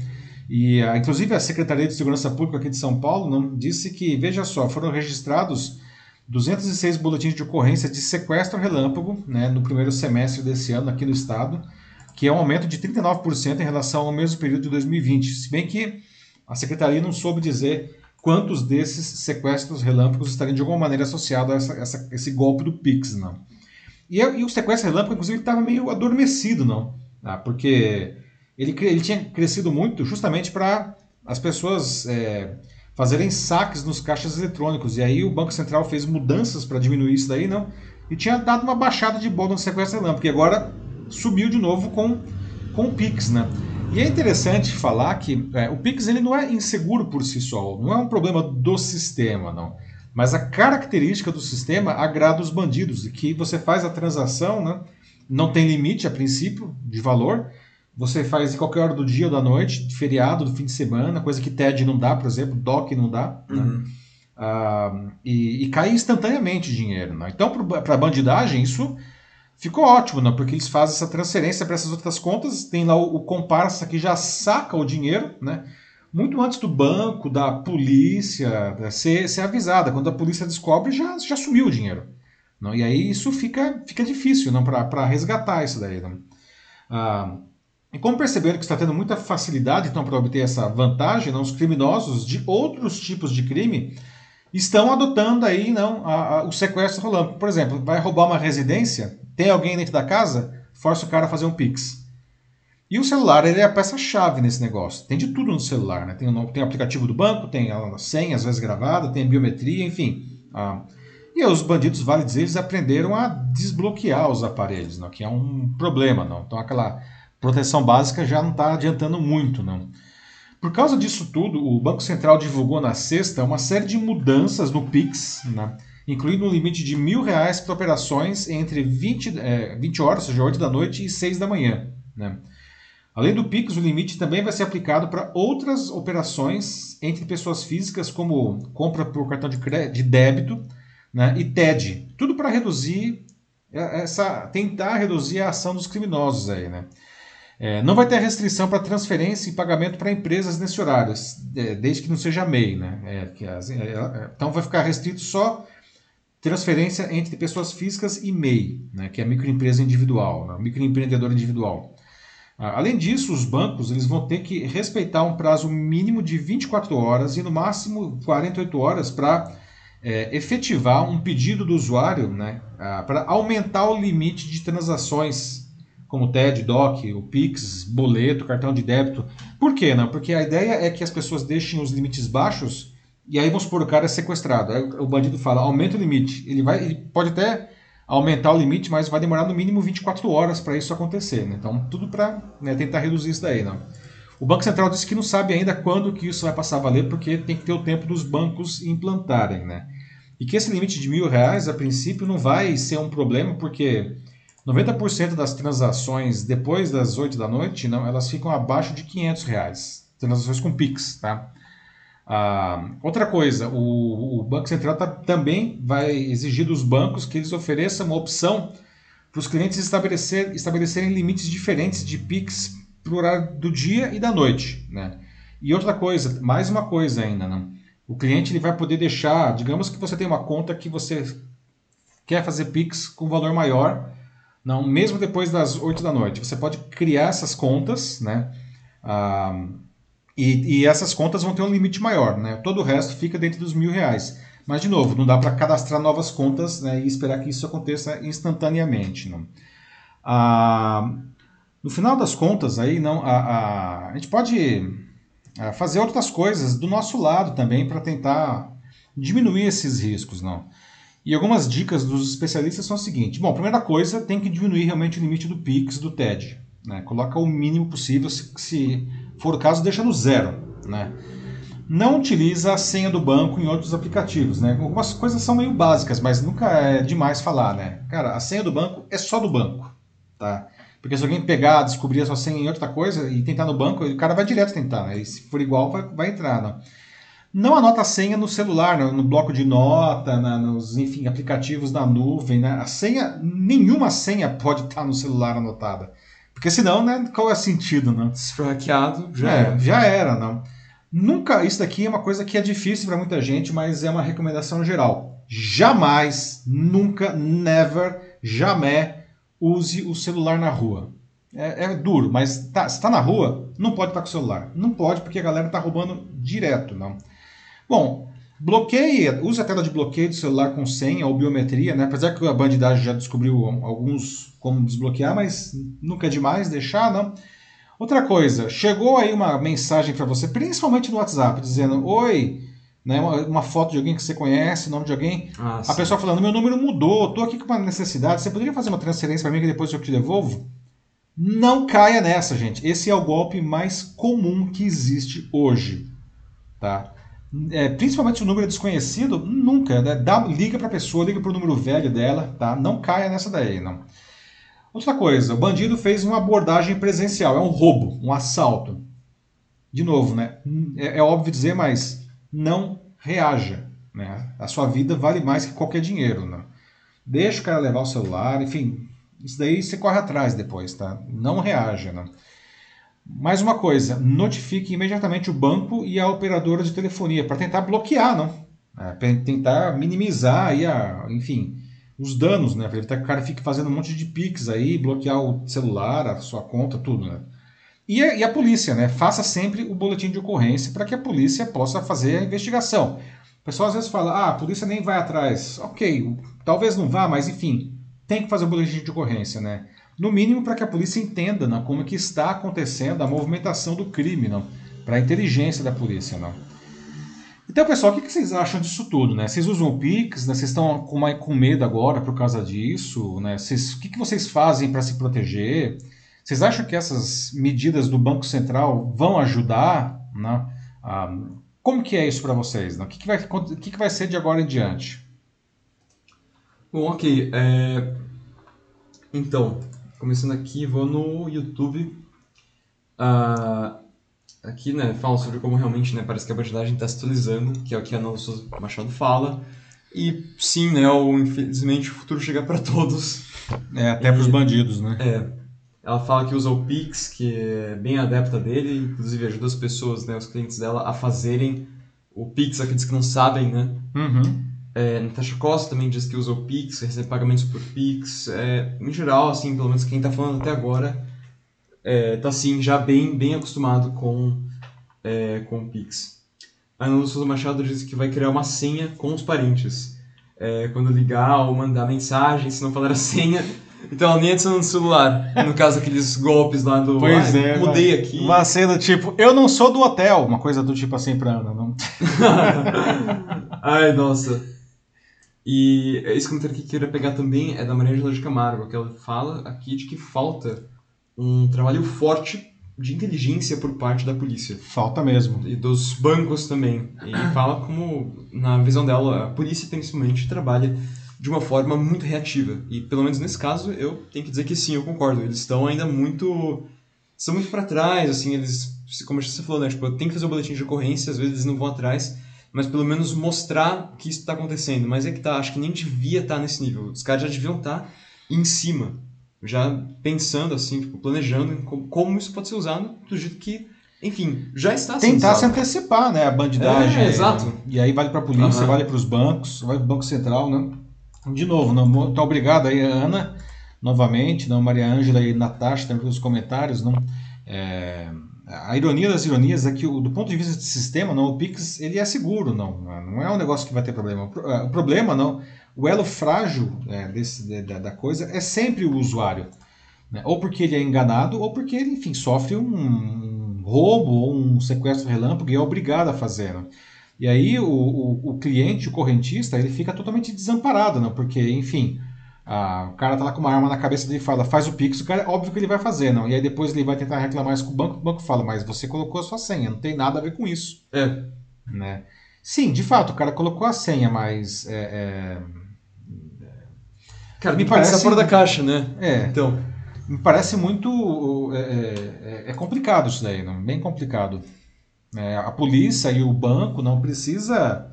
E inclusive a Secretaria de Segurança Pública aqui de São Paulo não disse que, veja só, foram registrados 206 boletins de ocorrência de sequestro relâmpago, né, no primeiro semestre desse ano aqui no estado que é um aumento de 39% em relação ao mesmo período de 2020, se bem que a secretaria não soube dizer quantos desses sequestros relâmpagos estariam de alguma maneira associados a essa, essa, esse golpe do Pix, não. E, e o sequestro relâmpago, inclusive, estava meio adormecido, não, tá? porque ele, ele tinha crescido muito justamente para as pessoas é, fazerem saques nos caixas eletrônicos, e aí o Banco Central fez mudanças para diminuir isso daí, não, e tinha dado uma baixada de bola no sequestro relâmpago, e agora subiu de novo com, com o Pix, né? E é interessante falar que é, o Pix ele não é inseguro por si só, não é um problema do sistema, não. Mas a característica do sistema agrada os bandidos, que você faz a transação, né? não tem limite a princípio de valor, você faz em qualquer hora do dia ou da noite, de feriado, do fim de semana, coisa que TED não dá, por exemplo, DOC não dá, né? uhum. né? ah, e, e, cai instantaneamente dinheiro. Né? Então, para a bandidagem, isso Ficou ótimo, né? porque eles fazem essa transferência para essas outras contas, tem lá o, o comparsa que já saca o dinheiro, né? muito antes do banco, da polícia, ser, ser avisada. Quando a polícia descobre, já, já sumiu o dinheiro. Não? E aí isso fica, fica difícil para resgatar isso daí. Não? Ah, e como perceberam que está tendo muita facilidade então, para obter essa vantagem, não? os criminosos de outros tipos de crime estão adotando aí não, a, a, o sequestro rolando. Por exemplo, vai roubar uma residência, tem alguém dentro da casa, força o cara a fazer um pix. E o celular ele é a peça-chave nesse negócio. Tem de tudo no celular, né? Tem, o, tem o aplicativo do banco, tem a senha, às vezes gravada, tem a biometria, enfim. Ah, e os bandidos, vale dizer, eles aprenderam a desbloquear os aparelhos, não? que é um problema. Não? Então aquela proteção básica já não está adiantando muito. Não? Por causa disso tudo, o Banco Central divulgou na sexta uma série de mudanças no PIX, né? Incluindo um limite de mil reais para operações entre 20, é, 20 horas, ou seja, 8 da noite e 6 da manhã. Né? Além do PIX, o limite também vai ser aplicado para outras operações entre pessoas físicas, como compra por cartão de, de débito né? e TED. Tudo para reduzir é, essa. tentar reduzir a ação dos criminosos aí, né? É, não vai ter restrição para transferência e pagamento para empresas nesse horário, é, desde que não seja MEI. Né? É, as, é, é, então vai ficar restrito só transferência entre pessoas físicas e MEI, né, que é a microempresa individual, né, microempreendedor individual. Ah, além disso, os bancos eles vão ter que respeitar um prazo mínimo de 24 horas e no máximo 48 horas para é, efetivar um pedido do usuário né, ah, para aumentar o limite de transações, como TED, DOC, o PIX, boleto, cartão de débito. Por quê? Não? Porque a ideia é que as pessoas deixem os limites baixos e aí vamos supor, o cara é sequestrado. Aí o bandido fala, aumenta o limite. Ele, vai, ele pode até aumentar o limite, mas vai demorar no mínimo 24 horas para isso acontecer. Né? Então, tudo para né, tentar reduzir isso daí. Né? O Banco Central disse que não sabe ainda quando que isso vai passar a valer, porque tem que ter o tempo dos bancos implantarem. Né? E que esse limite de mil reais, a princípio, não vai ser um problema, porque 90% das transações depois das 8 da noite, não, elas ficam abaixo de 500 reais. Transações com PIX, tá? Ah, outra coisa, o, o Banco Central tá, também vai exigir dos bancos que eles ofereçam uma opção para os clientes estabelecer, estabelecerem limites diferentes de PIX para o horário do dia e da noite. Né? E outra coisa, mais uma coisa ainda, né? o cliente ele vai poder deixar, digamos que você tem uma conta que você quer fazer PIX com valor maior, não mesmo depois das 8 da noite. Você pode criar essas contas, né? Ah, e, e, essas contas vão ter um limite maior, né? Todo o resto fica dentro dos mil reais. Mas, de novo, não dá para cadastrar novas contas né, e esperar que isso aconteça instantaneamente. Não? Ah, no final das contas, aí, não, a, a, a gente pode a fazer outras coisas do nosso lado também para tentar diminuir esses riscos, não. E algumas dicas dos especialistas são o seguinte: bom, primeira coisa, tem que diminuir realmente o limite do Pix, do TED. Né? Coloca o mínimo possível, se, se for o caso, deixa no zero. Né? Não utiliza a senha do banco em outros aplicativos. Né? Algumas coisas são meio básicas, mas nunca é demais falar. Né? Cara, a senha do banco é só do banco. Tá? Porque se alguém pegar, descobrir a sua senha em outra coisa e tentar no banco, o cara vai direto tentar. Né? E se for igual, vai, vai entrar. Não. não anota a senha no celular, no, no bloco de nota, na, nos enfim, aplicativos da nuvem. Né? A senha, nenhuma senha pode estar no celular anotada. Porque senão, né, qual é o sentido, né? Se for hackeado, já é, era. Já era, não. Nunca, isso daqui é uma coisa que é difícil para muita gente, mas é uma recomendação geral. Jamais, nunca, never, jamais use o celular na rua. É, é duro, mas tá, se está na rua, não pode estar com o celular. Não pode, porque a galera está roubando direto, não. Bom, bloqueie, use a tela de bloqueio do celular com senha ou biometria, né? Apesar que a bandidagem já descobriu alguns como desbloquear, mas nunca é demais deixar, não. Outra coisa, chegou aí uma mensagem para você, principalmente no WhatsApp, dizendo: Oi, né, uma, uma, foto de alguém que você conhece, nome de alguém. Ah, a pessoa falando: Meu número mudou, estou aqui com uma necessidade, você poderia fazer uma transferência para mim que depois eu te devolvo? Não caia nessa, gente. Esse é o golpe mais comum que existe hoje. Tá? É, principalmente se o número é desconhecido, nunca. Né? Dá, liga para a pessoa, liga para o número velho dela. Tá? Não caia nessa daí. Não. Outra coisa, o bandido fez uma abordagem presencial, é um roubo, um assalto. De novo, né? É, é óbvio dizer, mas não reaja. Né? A sua vida vale mais que qualquer dinheiro. Né? Deixa o cara levar o celular, enfim, isso daí você corre atrás depois, tá? Não reaja. Né? Mais uma coisa, notifique imediatamente o banco e a operadora de telefonia para tentar bloquear, não? É, tentar minimizar aí a, enfim, os danos, né? Para evitar que o cara fique fazendo um monte de pics aí, bloquear o celular, a sua conta, tudo, né? E a, e a polícia, né? Faça sempre o boletim de ocorrência para que a polícia possa fazer a investigação. O pessoal às vezes fala, ah, a polícia nem vai atrás. Ok, talvez não vá, mas enfim, tem que fazer o boletim de ocorrência, né? No mínimo para que a polícia entenda não, como é que está acontecendo a movimentação do crime, não? Para a inteligência da polícia, não? Então, pessoal, o que vocês acham disso tudo? Né? Vocês usam o Pix? Né? Vocês estão com, uma, com medo agora por causa disso? Né? Vocês, o que, que vocês fazem para se proteger? Vocês acham que essas medidas do Banco Central vão ajudar? Né? Ah, como que é isso para vocês? Né? O que, que, vai, o que, que vai ser de agora em diante? Bom, ok. É... Então, começando aqui, vou no YouTube. Uh, aqui, né, falam sobre como realmente, né, parece que a bandidagem está se atualizando, que é o que a Ana Souza Machado fala. E sim, né, o, infelizmente o futuro chega para todos. É, até para os bandidos, né? É. Ela fala que usa o Pix, que é bem adepta dele, inclusive ajuda as pessoas, né, os clientes dela, a fazerem o Pix, aqueles que não sabem, né? Uhum. É, Natasha Costa também diz que usa o Pix, recebe pagamentos por Pix. É, em geral, assim, pelo menos quem está falando até agora, é, tá assim, já bem, bem acostumado com, é, com o Pix. A Ana Souza Machado diz que vai criar uma senha com os parentes. É, quando ligar ou mandar mensagem, se não falar a senha, então ela nem adiciona no celular. No caso, aqueles golpes lá do. Pois é. Mudei aqui. Uma cena tipo, eu não sou do hotel. Uma coisa do tipo assim pra Ana. Não... Ai, nossa. E esse comentário que eu queria pegar também é da Maria Angela de Camargo, que ela fala aqui de que falta um trabalho forte de inteligência por parte da polícia. Falta mesmo. E dos bancos também. E fala como, na visão dela, a polícia principalmente trabalha de uma forma muito reativa. E pelo menos nesse caso, eu tenho que dizer que sim, eu concordo. Eles estão ainda muito. Estão muito para trás, assim, eles. Como você falou, né? Tipo, tem que fazer o boletim de ocorrência, às vezes eles não vão atrás, mas pelo menos mostrar que isso está acontecendo. Mas é que tá, acho que nem devia estar tá nesse nível. Os caras já deviam estar tá em cima já pensando assim, tipo, planejando como, isso pode ser usado do jeito que, enfim, já está sendo Tentar se antecipar, né, a bandidagem. É, exato. E aí vale para a polícia, uhum. vale para os bancos, vale para o Banco Central, né? De novo, não, muito obrigado aí, Ana, novamente, não, Maria Ângela e Natasha também pelos comentários, não. É, a ironia das ironias é que, do ponto de vista do sistema, não, o Pix ele é seguro, não, não é um negócio que vai ter problema. O problema, não, o elo frágil é, desse, da, da, coisa é sempre o usuário. Né? Ou porque ele é enganado, ou porque ele, enfim, sofre um, roubo ou um sequestro relâmpago e é obrigado a fazer. Né? E aí o, o, o, cliente, o correntista, ele fica totalmente desamparado, né? porque, enfim, a, o cara tá lá com uma arma na cabeça dele e fala, faz o Pix, o cara, óbvio que ele vai fazer, não. E aí depois ele vai tentar reclamar isso com o banco, o banco fala, mas você colocou a sua senha, não tem nada a ver com isso. É. Né? Sim, de fato, o cara colocou a senha, mas. É, é... Cara, me parece fora da caixa, né? É. Então. Me parece muito. É, é, é complicado isso daí, não? bem complicado. É, a polícia e o banco não precisa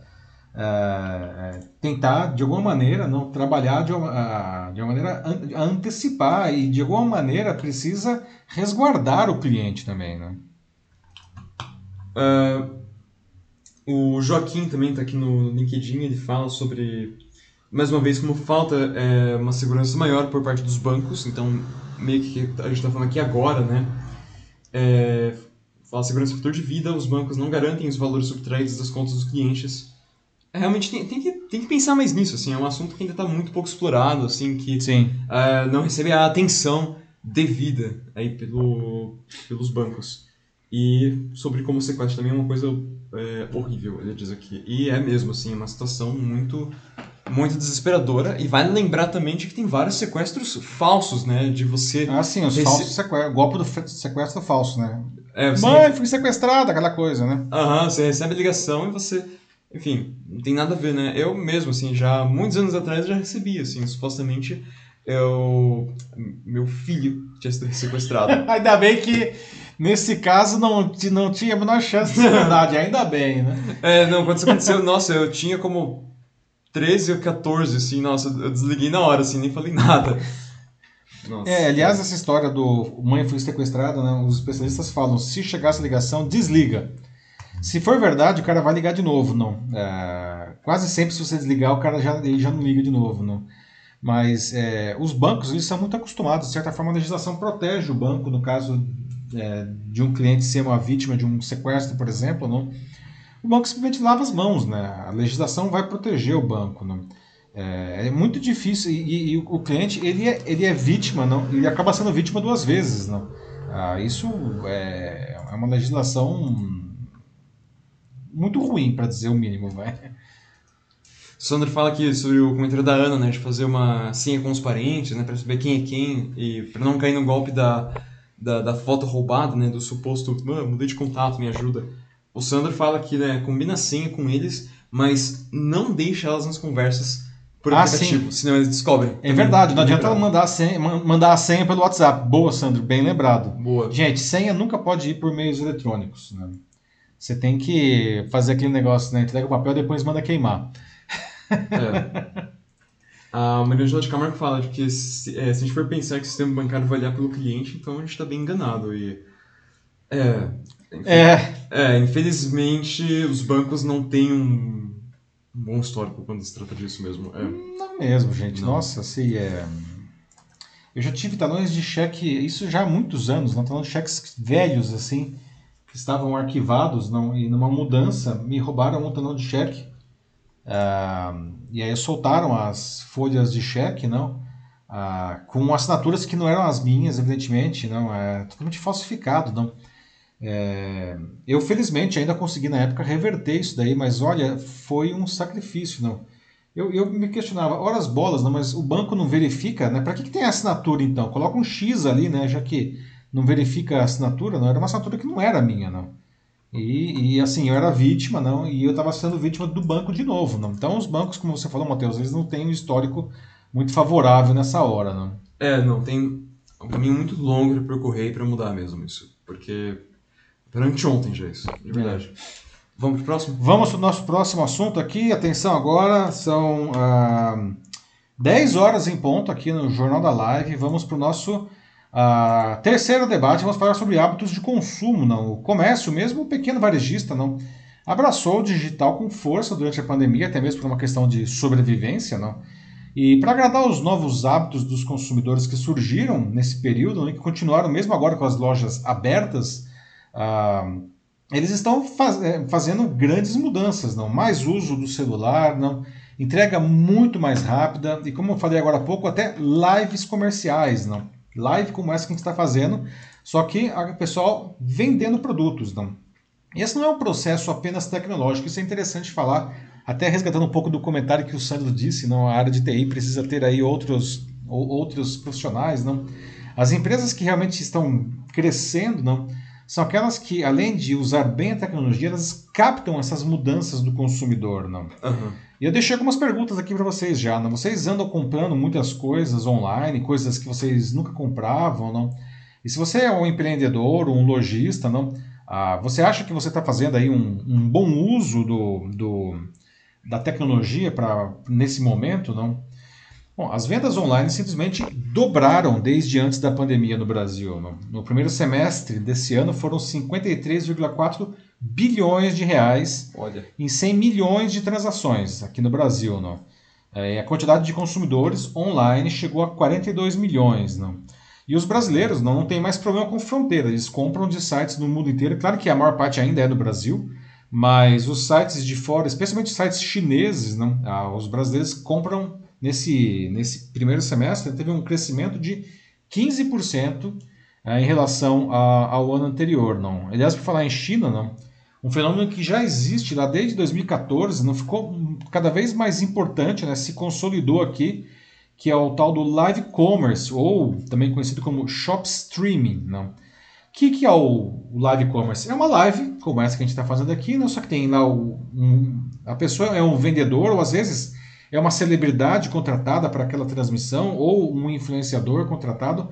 é, é, tentar de alguma maneira não trabalhar de uma, de uma maneira a antecipar e de alguma maneira precisa resguardar o cliente também, né? Uh, o Joaquim também está aqui no LinkedIn, ele fala sobre, mais uma vez, como falta é, uma segurança maior por parte dos bancos, então meio que a gente está falando aqui agora, né? É, fala segurança futuro de vida, os bancos não garantem os valores subtraídos das contas dos clientes. É, realmente tem, tem, que, tem que pensar mais nisso, assim, é um assunto que ainda está muito pouco explorado, assim, que uh, não recebe a atenção devida aí pelo, pelos bancos. E sobre como sequestro também é uma coisa é, horrível, ele diz aqui. E é mesmo, assim, é uma situação muito muito desesperadora. E vale lembrar também de que tem vários sequestros falsos, né? De você. Ah, sim, os rece... falsos sequestros. Golpe do sequestro falso, né? É, você... Mãe, fui sequestrada, aquela coisa, né? Aham, você recebe a ligação e você. Enfim, não tem nada a ver, né? Eu mesmo, assim, já muitos anos atrás já recebi, assim, supostamente eu. Meu filho tinha sido sequestrado. Ainda bem que Nesse caso, não, não tinha a menor chance de ser verdade, ainda bem, né? É, não, quando isso aconteceu, nossa, eu tinha como 13 ou 14, assim, nossa, eu desliguei na hora, assim, nem falei nada. Nossa. É, aliás, essa história do mãe foi sequestrada, né, os especialistas falam, se chegar essa ligação, desliga. Se for verdade, o cara vai ligar de novo, não. É, quase sempre, se você desligar, o cara já, ele já não liga de novo, não. Mas é, os bancos, eles são muito acostumados. De certa forma, a legislação protege o banco, no caso é, de um cliente ser uma vítima de um sequestro, por exemplo, não, o banco simplesmente lava as mãos. Né? A legislação vai proteger o banco. Não? É, é muito difícil e, e, o cliente ele é, ele é vítima, não, ele acaba sendo vítima duas vezes. Não? Ah, isso é, é uma legislação muito ruim, para dizer o mínimo. Vai. Sandro fala aqui sobre o comentário da Ana, né, de fazer uma senha com os parentes, né, para saber quem é quem e para não cair no golpe da da, da foto roubada, né, do suposto, ah, mudei de contato, me ajuda. O Sandro fala que né, combina a senha com eles, mas não deixa elas nas conversas por ah, aplicativo, sim. senão eles descobrem. É verdade, não adianta ela mandar a, senha, mandar a senha pelo WhatsApp. Boa, Sandro, bem lembrado. Boa. Gente, senha nunca pode ir por meios eletrônicos. Né? Você tem que fazer aquele negócio, né? Entrega o papel e depois manda queimar. É. A Maria Angela de Camargo fala de que se, é, se, a gente for pensar que o sistema bancário vai olhar pelo cliente, então a gente está bem enganado. E, é, é. é, infelizmente os bancos não têm um, bom histórico quando se trata disso mesmo. É. Não mesmo, gente. Não. Nossa, assim, é... Eu já tive talões de cheque, isso já há muitos anos, não talões de cheques velhos, assim, que estavam arquivados não, e numa mudança me roubaram um talão de cheque. Uh, e aí soltaram as folhas de cheque, não? Ah, com assinaturas que não eram as minhas, evidentemente, não, é totalmente falsificado, não. É, eu felizmente ainda consegui na época reverter isso daí, mas olha, foi um sacrifício, não. Eu, eu me questionava, horas bolas, não, mas o banco não verifica, né? Para que, que tem assinatura então? Coloca um X ali, né? Já que não verifica a assinatura, não era uma assinatura que não era minha, não. E, e, assim, eu era vítima, não, e eu estava sendo vítima do banco de novo, não. Então os bancos, como você falou, Matheus, eles não têm um histórico muito favorável nessa hora, não. É, não, tem um caminho muito longo para percorrer para mudar mesmo isso, porque para anteontem já é isso, de verdade. É. Vamos para o próximo? Vamos para o nosso próximo assunto aqui, atenção agora, são ah, 10 horas em ponto aqui no Jornal da Live, vamos para o nosso Uh, terceiro debate, vamos falar sobre hábitos de consumo. Não? O comércio, mesmo o pequeno varejista, não abraçou o digital com força durante a pandemia, até mesmo por uma questão de sobrevivência. Não? E para agradar os novos hábitos dos consumidores que surgiram nesse período e que continuaram mesmo agora com as lojas abertas, uh, eles estão faz, é, fazendo grandes mudanças, não? Mais uso do celular, não? Entrega muito mais rápida e como eu falei agora há pouco, até lives comerciais, não? live como essa que a gente está fazendo, só que o pessoal vendendo produtos. Não? Esse não é um processo apenas tecnológico, isso é interessante falar, até resgatando um pouco do comentário que o Sandro disse, não, a área de TI precisa ter aí outros, outros profissionais. Não? As empresas que realmente estão crescendo, não, são aquelas que, além de usar bem a tecnologia, elas captam essas mudanças do consumidor. Não? Uhum. E eu deixei algumas perguntas aqui para vocês já. Não? Vocês andam comprando muitas coisas online, coisas que vocês nunca compravam, não? E se você é um empreendedor, um lojista, não? Ah, você acha que você está fazendo aí um, um bom uso do, do da tecnologia para nesse momento, não? Bom, as vendas online simplesmente dobraram desde antes da pandemia no Brasil. No, no primeiro semestre desse ano foram 53,4 bilhões de reais Olha. em 100 milhões de transações aqui no Brasil. Não? É, a quantidade de consumidores online chegou a 42 milhões. Não? E os brasileiros não, não têm mais problema com fronteira, eles compram de sites no mundo inteiro. Claro que a maior parte ainda é no Brasil, mas os sites de fora, especialmente sites chineses, não, ah, os brasileiros compram nesse, nesse primeiro semestre, teve um crescimento de 15% ah, em relação ao ano anterior. Não. Aliás, por falar em China, não, um fenômeno que já existe lá desde 2014, não ficou cada vez mais importante, né, se consolidou aqui, que é o tal do live commerce, ou também conhecido como shop streaming. Não. O que, que é o, live commerce? É uma live, como essa que a gente está fazendo aqui, não, só que tem lá o, um, a pessoa é um vendedor, ou às vezes é uma celebridade contratada para aquela transmissão, ou um influenciador contratado,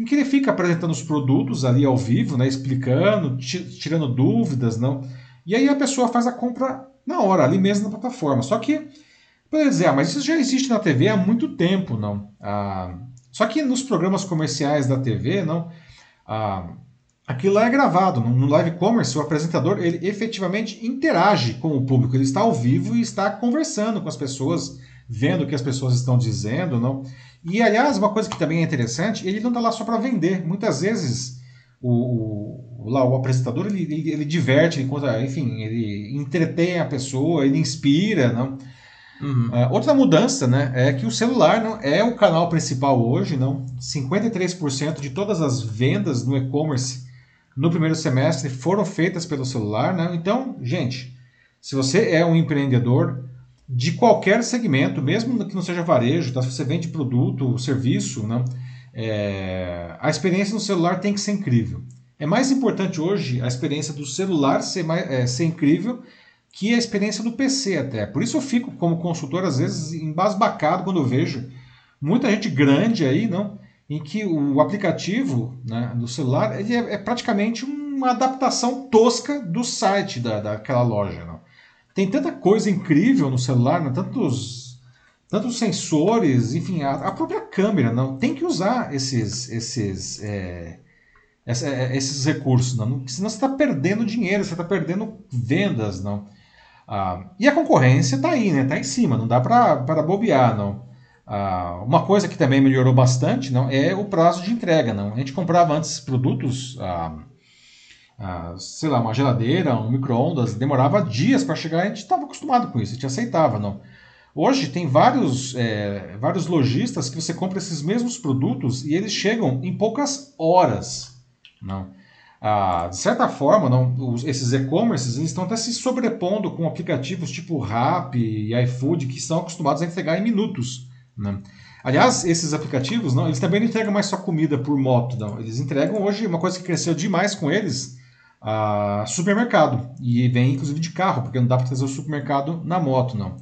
em que ele fica apresentando os produtos ali ao vivo, né, explicando, tirando dúvidas, não. E aí a pessoa faz a compra na hora, ali mesmo na plataforma. Só que Poderia dizer, ah, mas isso já existe na TV há muito tempo, não? Ah, só que nos programas comerciais da TV, não? Ah, aquilo lá é gravado. No live commerce, o apresentador ele efetivamente interage com o público. Ele está ao vivo e está conversando com as pessoas, vendo o que as pessoas estão dizendo, não? E aliás, uma coisa que também é interessante, ele não está lá só para vender. Muitas vezes o, o, lá, o apresentador ele, ele, ele diverte, ele conta, enfim, ele entretém a pessoa, ele inspira, não? Uhum. Uh, outra mudança né, é que o celular não é o canal principal hoje, não. 53% de todas as vendas no e-commerce no primeiro semestre foram feitas pelo celular. Né? Então, gente, se você é um empreendedor de qualquer segmento, mesmo que não seja varejo, tá? se você vende produto, serviço, né? É... a experiência no celular tem que ser incrível. É mais importante hoje a experiência do celular ser, mais, é, ser incrível que a experiência do PC até. Por isso eu fico como consultor às vezes embasbacado quando eu vejo muita gente grande aí, não, em que o aplicativo né, do celular ele é, é praticamente uma adaptação tosca do site da, daquela loja. Não. Tem tanta coisa incrível no celular, não, tantos, tantos sensores, enfim, a, a, própria câmera. Não tem que usar esses, esses, é, esses recursos, não, senão você está perdendo dinheiro, você está perdendo vendas, não. Ah, e a concorrência está aí, né? Está em cima, não dá para bobear, não. Ah, uma coisa que também melhorou bastante não é o prazo de entrega, não. A gente comprava antes produtos, ah, ah sei lá, uma geladeira, um micro-ondas, demorava dias para chegar, a gente estava acostumado com isso, a gente aceitava, não. Hoje tem vários, é, vários lojistas que você compra esses mesmos produtos e eles chegam em poucas horas, não. Ah, de certa forma, não, os, esses e-commerces estão até se sobrepondo com aplicativos tipo Rap e iFood que estão acostumados a entregar em minutos. Né? Aliás, esses aplicativos, não, eles também não entregam mais só comida por moto, não. Eles entregam hoje uma coisa que cresceu demais com eles, a supermercado. E vem inclusive de carro, porque não dá para trazer o supermercado na moto, não.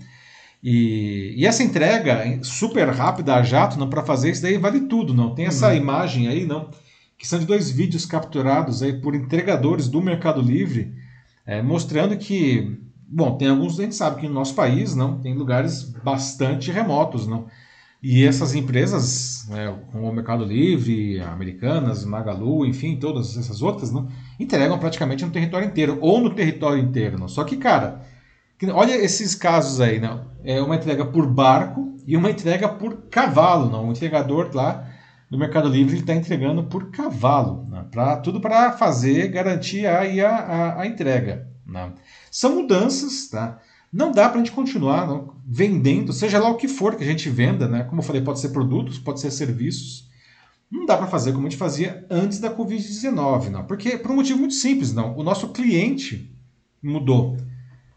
E, e, essa entrega super rápida a jato, não, para fazer isso daí vale tudo, não. Tem essa uhum. imagem aí, não que são de dois vídeos capturados aí por entregadores do Mercado Livre, é, mostrando que, bom, tem alguns, a gente sabe que no nosso país não tem lugares bastante remotos, não. E essas empresas, né, como o Mercado Livre, Americanas, Magalu, enfim, todas essas outras, não, entregam praticamente no território inteiro, ou no território inteiro. Não. Só que, cara, olha esses casos aí, não. É uma entrega por barco e uma entrega por cavalo, não. O entregador lá do Mercado Livre está entregando por cavalo, né? pra, tudo para fazer, garantir aí a, a, a entrega. Né? São mudanças, tá? Não dá para a gente continuar não, vendendo, seja lá o que for que a gente venda, né? Como eu falei, pode ser produtos, pode ser serviços. não dá para fazer como a gente fazia antes da Covid-19, não. Porque por um motivo muito simples, não. O nosso cliente mudou.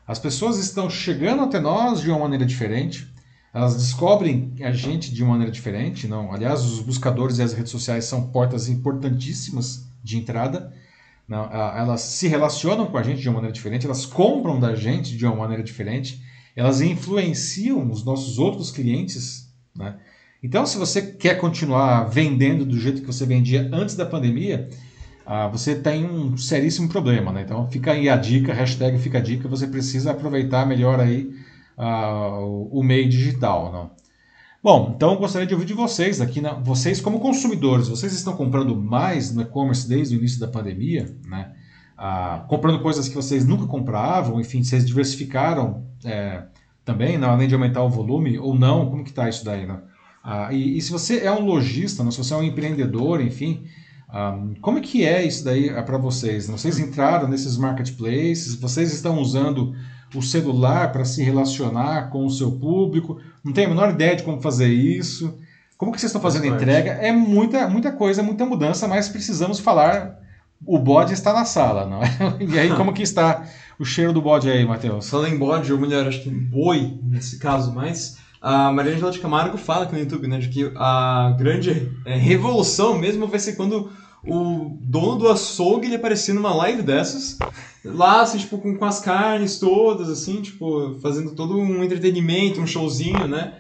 As pessoas estão chegando até nós de uma maneira diferente. Elas descobrem a gente de uma maneira diferente, não. Aliás, os buscadores e as redes sociais são portas importantíssimas de entrada. Não, elas se relacionam com a gente de uma maneira diferente, elas compram da gente de uma maneira diferente, elas influenciam os nossos outros clientes, né? Então, se você quer continuar vendendo do jeito que você vendia antes da pandemia, ah, você tem um seríssimo problema, né? Então, fica aí a dica, hashtag fica a dica, você precisa aproveitar melhor aí ah, o, o, meio digital, não? Bom, então eu gostaria de ouvir de vocês aqui, né? vocês como consumidores, vocês estão comprando mais no e-commerce desde o início da pandemia, né? Ah, comprando coisas que vocês nunca compravam, enfim, vocês diversificaram é, também, não, além de aumentar o volume, ou não, como que está isso daí, né? Ah, e, e, se você é um lojista, né, se você é um empreendedor, enfim, um, como é que é isso daí ah, para vocês? Vocês entraram nesses marketplaces, vocês estão usando o celular para se relacionar com o seu público, não tem a menor ideia de como fazer isso. Como que vocês estão fazendo entrega? É muita, muita coisa, muita mudança, mas precisamos falar. O bode está na sala, não é? E aí, como que está o cheiro do bode aí, Matheus? Falando em bode, ou melhor, acho que boi, nesse caso, mas a Maria Angela de Camargo fala aqui no YouTube, né, de que a grande é, revolução mesmo vai ser quando o dono do açougue ele aparecer numa live dessas, lá, assim, tipo, com, com as carnes todas, assim, tipo, fazendo todo um entretenimento, um showzinho, né?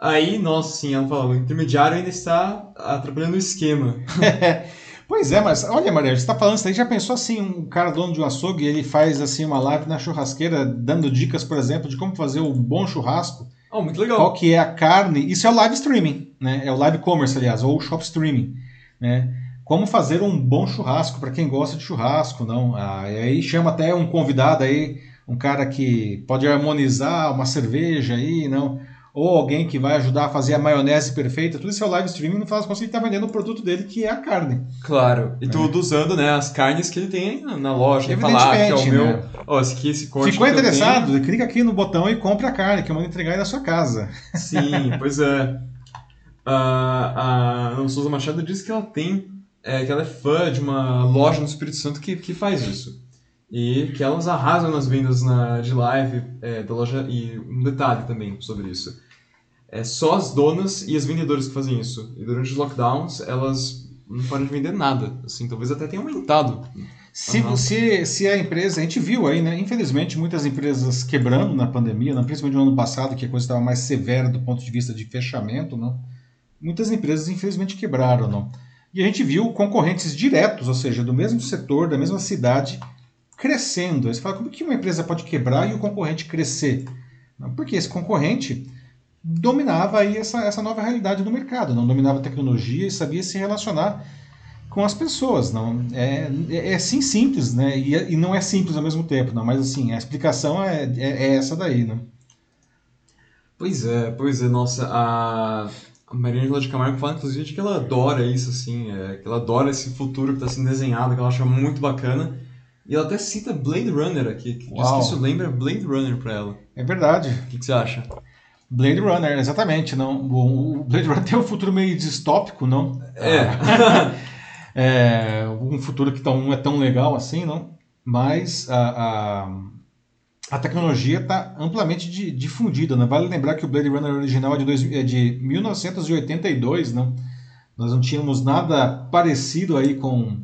Aí, nossa, assim, ela fala, o intermediário ainda está atrapalhando o esquema. pois é, mas olha, Maria, você está falando isso aí, já pensou assim, um cara dono de um açougue, ele faz assim uma live na churrasqueira, dando dicas, por exemplo, de como fazer um bom churrasco? Oh, muito legal. Qual que é a carne? Isso é o live streaming, né? É o live commerce, aliás, ou o shop streaming, né? Como fazer um bom churrasco para quem gosta de churrasco, não? Ah, e aí chama até um convidado aí, um cara que pode harmonizar uma cerveja aí, não? ou alguém que vai ajudar a fazer a maionese perfeita, tudo isso é o live streaming, no final das contas ele está vendendo o produto dele, que é a carne. Claro, e é. tudo usando né, as carnes que ele tem na loja, falar que é o meu, né? oh, esse, esse Ficou interessado? Clica aqui no botão e compre a carne, que eu vou entregar aí na sua casa. Sim, pois é. A, a Souza Machado disse que ela tem, é, que ela é fã de uma loja no Espírito Santo que, que faz isso. E que elas arrasam nas vendas na, de live é, da loja. E um detalhe também sobre isso. É só as donas e as vendedoras que fazem isso. E durante os lockdowns, elas não podem vender nada. Assim, talvez até tenha aumentado. Se, uhum. se, se a empresa, a gente viu aí, né? Infelizmente, muitas empresas quebrando na pandemia, né? principalmente no ano passado, que a coisa estava mais severa do ponto de vista de fechamento, não? muitas empresas infelizmente quebraram. Não? E a gente viu concorrentes diretos, ou seja, do mesmo setor, da mesma cidade, crescendo. Aí você fala, como que uma empresa pode quebrar e o concorrente crescer? Porque esse concorrente dominava aí essa, essa nova realidade do mercado, não dominava a tecnologia e sabia se relacionar com as pessoas. Não é, é, é sim simples, né? E, e, não é simples ao mesmo tempo, não. Mas assim, a explicação é, é, é essa daí, não? Pois é, pois é, nossa, a, a Maria Angela de Camargo fala inclusive de que ela adora isso, assim, é, que ela adora esse futuro que está sendo desenhado, que ela acha muito bacana. E ela até cita Blade Runner aqui, que diz que isso lembra Blade Runner pra ela. É verdade. O que, que você acha? Blade Runner, exatamente. Não, o Blade Runner tem um futuro meio distópico, não? É. é um futuro que não é tão legal assim, não? Mas a, a, a tecnologia está amplamente difundida. Né? Vale lembrar que o Blade Runner original é de, dois, é de 1982, não? Nós não tínhamos nada parecido aí com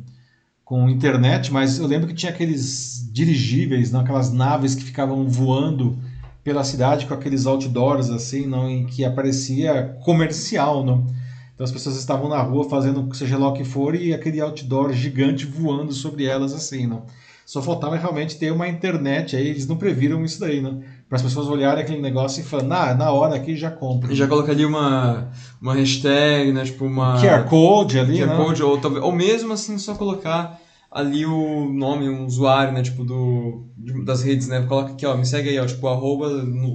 com internet, mas eu lembro que tinha aqueles dirigíveis, não, aquelas naves que ficavam voando pela cidade com aqueles outdoors assim, não, em que aparecia comercial, não. Então as pessoas estavam na rua fazendo seja lá o que for e aquele outdoor gigante voando sobre elas assim, não. Só faltava realmente ter uma internet aí, eles não previram isso daí, não. Para as pessoas olharem aquele negócio e falarem, ah, na hora aqui já compra. Já coloca ali uma, uma hashtag, né? Tipo uma. QR Code ali. QR né? Code, ou, ou mesmo assim só colocar ali o nome, um usuário, né? Tipo, do, das redes, né? Coloca aqui, ó, me segue aí, ó, tipo, arroba,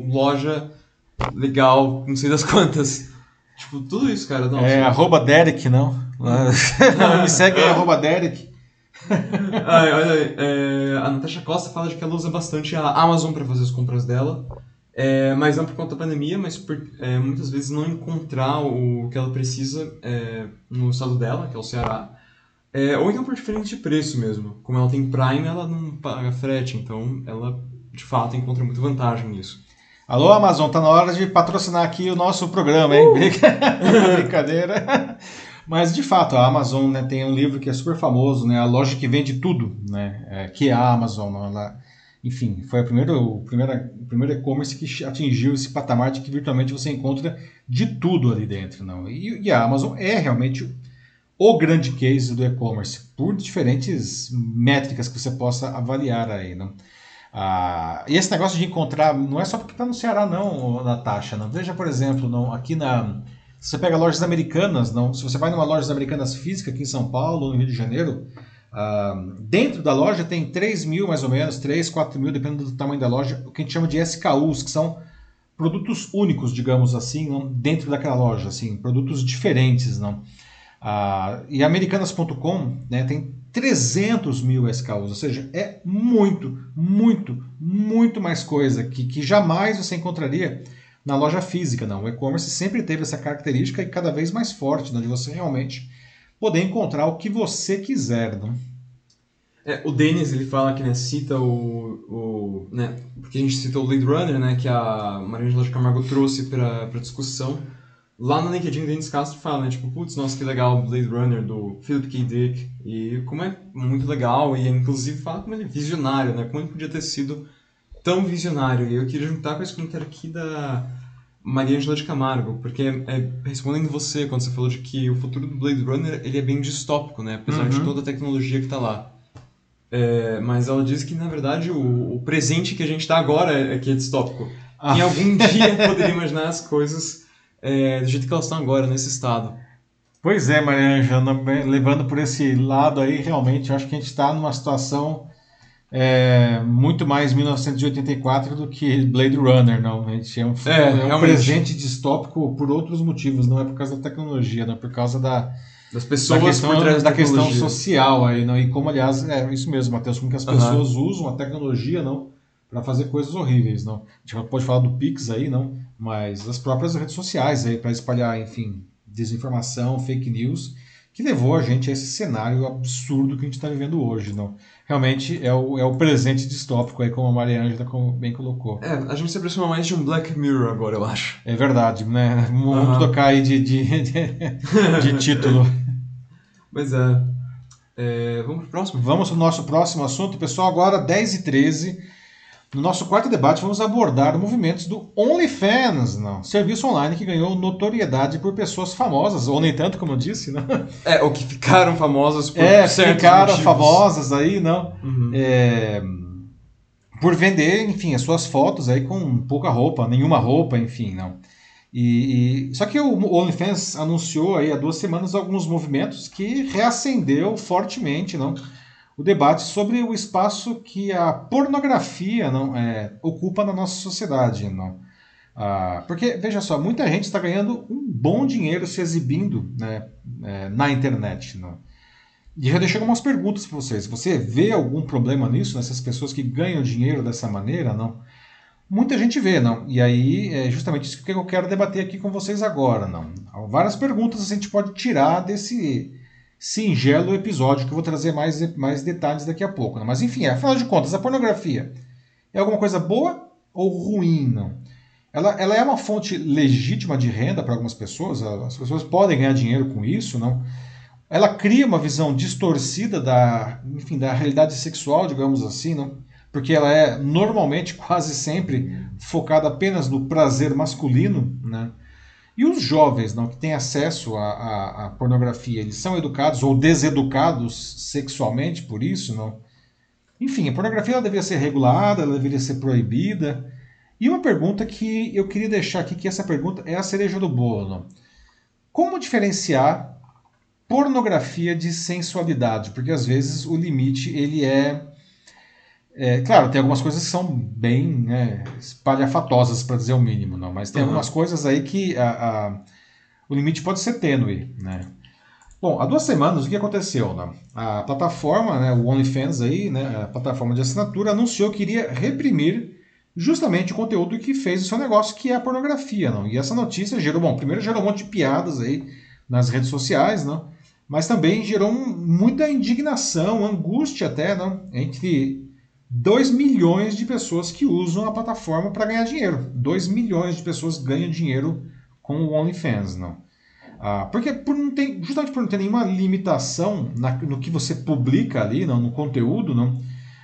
loja legal, não sei das quantas. Tipo, tudo isso, cara. Nossa, é, arroba Derek, não. me segue aí, arroba Derek. Ai, olha aí, é, a Natasha Costa fala de que ela usa bastante a Amazon para fazer as compras dela. É, mas não por conta da pandemia, mas por é, muitas vezes não encontrar o que ela precisa é, no estado dela, que é o Ceará. É, ou então por diferença de preço mesmo. Como ela tem Prime, ela não paga frete, então ela de fato encontra muita vantagem nisso. Alô, Amazon, tá na hora de patrocinar aqui o nosso programa, hein? Uh! Brincadeira. Mas de fato, a Amazon né, tem um livro que é super famoso, né? A loja que vende tudo, né? É, que é a Amazon. Ela, enfim, foi a primeira, o primeiro, o primeiro e-commerce que atingiu esse patamar de que virtualmente você encontra de tudo ali dentro. Não? E, e a Amazon é realmente o grande case do e-commerce, por diferentes métricas que você possa avaliar aí. Não? Ah, e esse negócio de encontrar, não é só porque está no Ceará, não, Natasha. Não? Veja, por exemplo, não, aqui na você pega lojas americanas, não, se você vai numa loja americanas física aqui em São Paulo, no Rio de Janeiro, uh, dentro da loja tem 3 mil mais ou menos, 3, 4 mil, dependendo do tamanho da loja, o que a gente chama de SKUs, que são produtos únicos, digamos assim, não, dentro daquela loja, assim, produtos diferentes, não. Uh, e Americanas.com né, tem 300 mil SKUs, ou seja, é muito, muito, muito mais coisa que, que jamais você encontraria na loja física, não. O e-commerce sempre teve essa característica e cada vez mais forte, né, de você realmente poder encontrar o que você quiser, não? É, o Denis ele fala que né, cita o, o né, porque a gente citou o Blade Runner, né, que a Maria de Camargo trouxe para discussão. Lá no LinkedIn, o Denis Castro fala, né, tipo, putz, nossa, que legal, o Blade Runner do Philip K. Dick, e como é muito legal, e inclusive fala como ele é visionário, né, como ele podia ter sido tão visionário. E eu queria juntar com esse comentário aqui da Maria Angela de Camargo, porque é, respondendo você, quando você falou de que o futuro do Blade Runner ele é bem distópico, né? Apesar uhum. de toda a tecnologia que está lá. É, mas ela diz que, na verdade, o, o presente que a gente está agora é, é, que é distópico. Ah. Em algum dia poderia imaginar as coisas é, do jeito que elas estão agora, nesse estado. Pois é, Maria Angela, levando por esse lado aí, realmente, eu acho que a gente está numa situação é muito mais 1984 do que Blade Runner, não. A gente é um, é, é um presente distópico por outros motivos, não é por causa da tecnologia, não é por causa da, das pessoas da questão, da, da questão social aí, não. E como aliás é isso mesmo, Matheus, como que as pessoas uhum. usam a tecnologia, não, para fazer coisas horríveis, não. A gente pode falar do Pix aí, não, mas as próprias redes sociais aí para espalhar, enfim, desinformação, fake news que levou a gente a esse cenário absurdo que a gente está vivendo hoje. Não? Realmente é o, é o presente distópico, aí, como a Maria Ângela bem colocou. É, a gente se aproxima mais de um Black Mirror agora, eu acho. É verdade, né? Vamos uhum. tocar aí de, de, de, de título. Pois é. é. Vamos pro próximo? Vamos pro nosso próximo assunto, pessoal. Agora, 10 e 13 no nosso quarto debate, vamos abordar movimentos do OnlyFans, não? serviço online que ganhou notoriedade por pessoas famosas, ou nem tanto, como eu disse, não? É, ou que ficaram famosas por é, ficaram motivos. famosas aí, não? Uhum. É, por vender, enfim, as suas fotos aí com pouca roupa, nenhuma roupa, enfim, não. E, e, só que o OnlyFans anunciou aí há duas semanas alguns movimentos que reacendeu fortemente, não? O debate sobre o espaço que a pornografia não é, ocupa na nossa sociedade. Não? Ah, porque, veja só, muita gente está ganhando um bom dinheiro se exibindo né, é, na internet. Não? E já deixei algumas perguntas para vocês. Você vê algum problema nisso, nessas pessoas que ganham dinheiro dessa maneira? Não? Muita gente vê, não. E aí é justamente isso que eu quero debater aqui com vocês agora, não. Há várias perguntas a gente pode tirar desse singelo episódio que eu vou trazer mais, mais detalhes daqui a pouco. Né? Mas enfim, afinal de contas, a pornografia é alguma coisa boa ou ruim? Não? Ela, ela é uma fonte legítima de renda para algumas pessoas, as pessoas podem ganhar dinheiro com isso, não? Ela cria uma visão distorcida da, enfim, da realidade sexual, digamos assim, não? Porque ela é normalmente, quase sempre, focada apenas no prazer masculino, né? E os jovens não, que têm acesso à, à, pornografia, eles são educados ou deseducados sexualmente por isso? não? Enfim, a pornografia ela deveria ser regulada, ela deveria ser proibida. E uma pergunta que eu queria deixar aqui, que essa pergunta é a cereja do bolo. Como diferenciar pornografia de sensualidade? Porque às vezes o limite ele é é, claro, tem algumas coisas que são bem né, espalhafatosas, para dizer o mínimo, não, mas tem uhum. algumas coisas aí que a, a, o limite pode ser tênue. Né? Bom, há duas semanas o que aconteceu? Né? A plataforma, né, o OnlyFans, aí, né, a plataforma de assinatura, anunciou que iria reprimir justamente o conteúdo que fez o seu negócio, que é a pornografia, não? E essa notícia gerou, bom, primeiro gerou um monte de piadas aí nas redes sociais, não? Mas também gerou um, muita indignação, angústia até, não? Entre 2 milhões de pessoas que usam a plataforma para ganhar dinheiro. 2 milhões de pessoas ganham dinheiro com o OnlyFans, não? Ah, porque por não ter, justamente por não ter nenhuma limitação na, no que você publica ali, não, no conteúdo, não,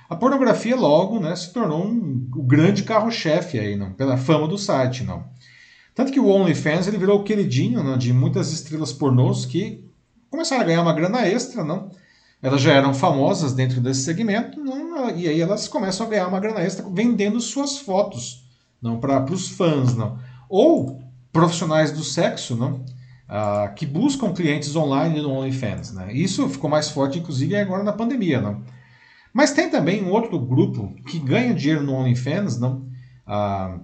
a pornografia logo né, se tornou um, o grande carro-chefe aí, não, pela fama do site. Não. Tanto que o OnlyFans ele virou o queridinho não, de muitas estrelas pornôs que começaram a ganhar uma grana extra, não? Elas já eram famosas dentro desse segmento, não? e aí elas começam a ganhar uma grana extra vendendo suas fotos não para os fãs, não? Ou profissionais do sexo, não? uh, que buscam clientes online no OnlyFans. Né? Isso ficou mais forte, inclusive, agora na pandemia. Não? Mas tem também um outro grupo que ganha dinheiro no OnlyFans, não? Uh,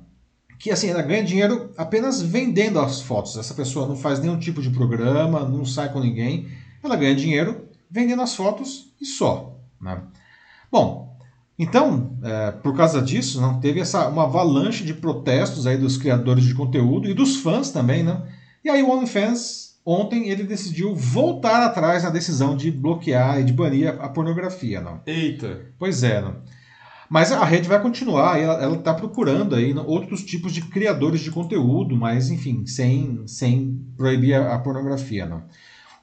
que assim, ela ganha dinheiro apenas vendendo as fotos. Essa pessoa não faz nenhum tipo de programa, não sai com ninguém. Ela ganha dinheiro vendendo as fotos e só. Né? Bom, então, é, por causa disso, não teve essa uma avalanche de protestos aí dos criadores de conteúdo e dos fãs também, né? E aí o OnlyFans, ontem, ele decidiu voltar atrás na decisão de bloquear e de banir a, pornografia. Não? Eita! Pois é, não? Mas a rede vai continuar, ela está procurando aí outros tipos de criadores de conteúdo, mas enfim, sem, sem proibir a, a pornografia. Não?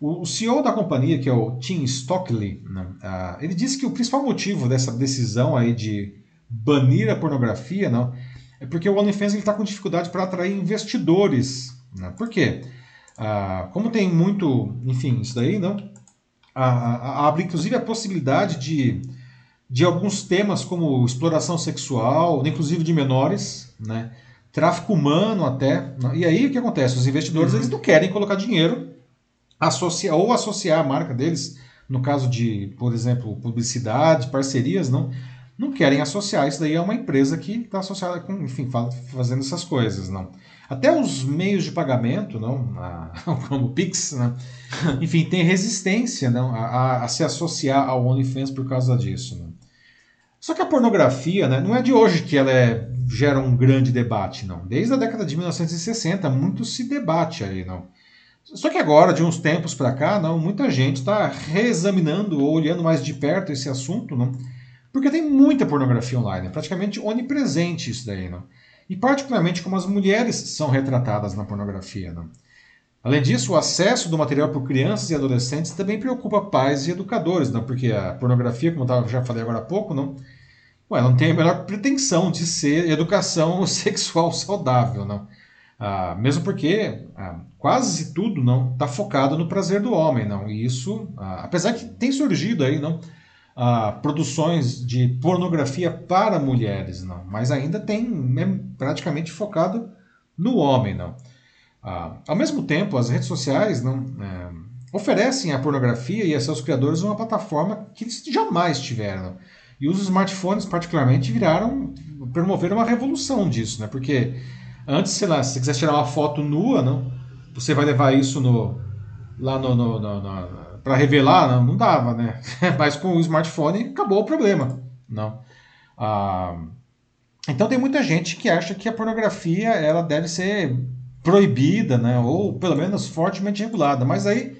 O, CEO da companhia, que é o Tim Stockley, não, uh, ele disse que o principal motivo dessa decisão aí de banir a pornografia não, é porque o OnlyFans está com dificuldade para atrair investidores né? Por quê? Ah, como tem muito, enfim, isso daí, não? abre inclusive a possibilidade de, de alguns temas como exploração sexual, inclusive de menores, né? tráfico humano até. Né? E aí o que acontece? Os investidores uhum. eles não querem colocar dinheiro associar, ou associar a marca deles, no caso de, por exemplo, publicidade, parcerias, não, não querem associar isso daí a uma empresa que está associada com, enfim, fazendo essas coisas, não. Até os meios de pagamento, não, a, como o Pix, né? enfim, tem resistência não, a, a, se associar ao OnlyFans por causa disso. Não. Só que a pornografia né, não é de hoje que ela é, gera um grande debate, não. Desde a década de 1960, muito se debate aí, não. Só que agora, de uns tempos para cá, não, muita gente está reexaminando ou olhando mais de perto esse assunto, não, porque tem muita pornografia online, é praticamente onipresente isso daí, não e particularmente como as mulheres são retratadas na pornografia. Né? Além disso, o acesso do material por crianças e adolescentes também preocupa pais e educadores, não? porque a pornografia, como eu já falei agora há pouco, não, ué, não tem a menor pretensão de ser educação sexual saudável. Não? Ah, mesmo porque ah, quase tudo não está focado no prazer do homem. Não? E isso, ah, apesar que tem surgido aí, não, produções de pornografia para mulheres, não. Mas ainda tem é praticamente focado no homem, não. Ah, ao mesmo tempo, as redes sociais não é, oferecem à pornografia e a seus criadores uma plataforma que eles jamais tiveram. E os smartphones, particularmente, viraram, promoveram uma revolução disso, né? Porque antes, sei lá, se você quiser tirar uma foto nua, não, você vai levar isso no, lá no, no, no, no para revelar, não, não, dava, né? Mas com o smartphone acabou o problema, não. Ah, então tem muita gente que acha que a pornografia ela deve ser proibida, né? Ou pelo menos fortemente regulada. Mas aí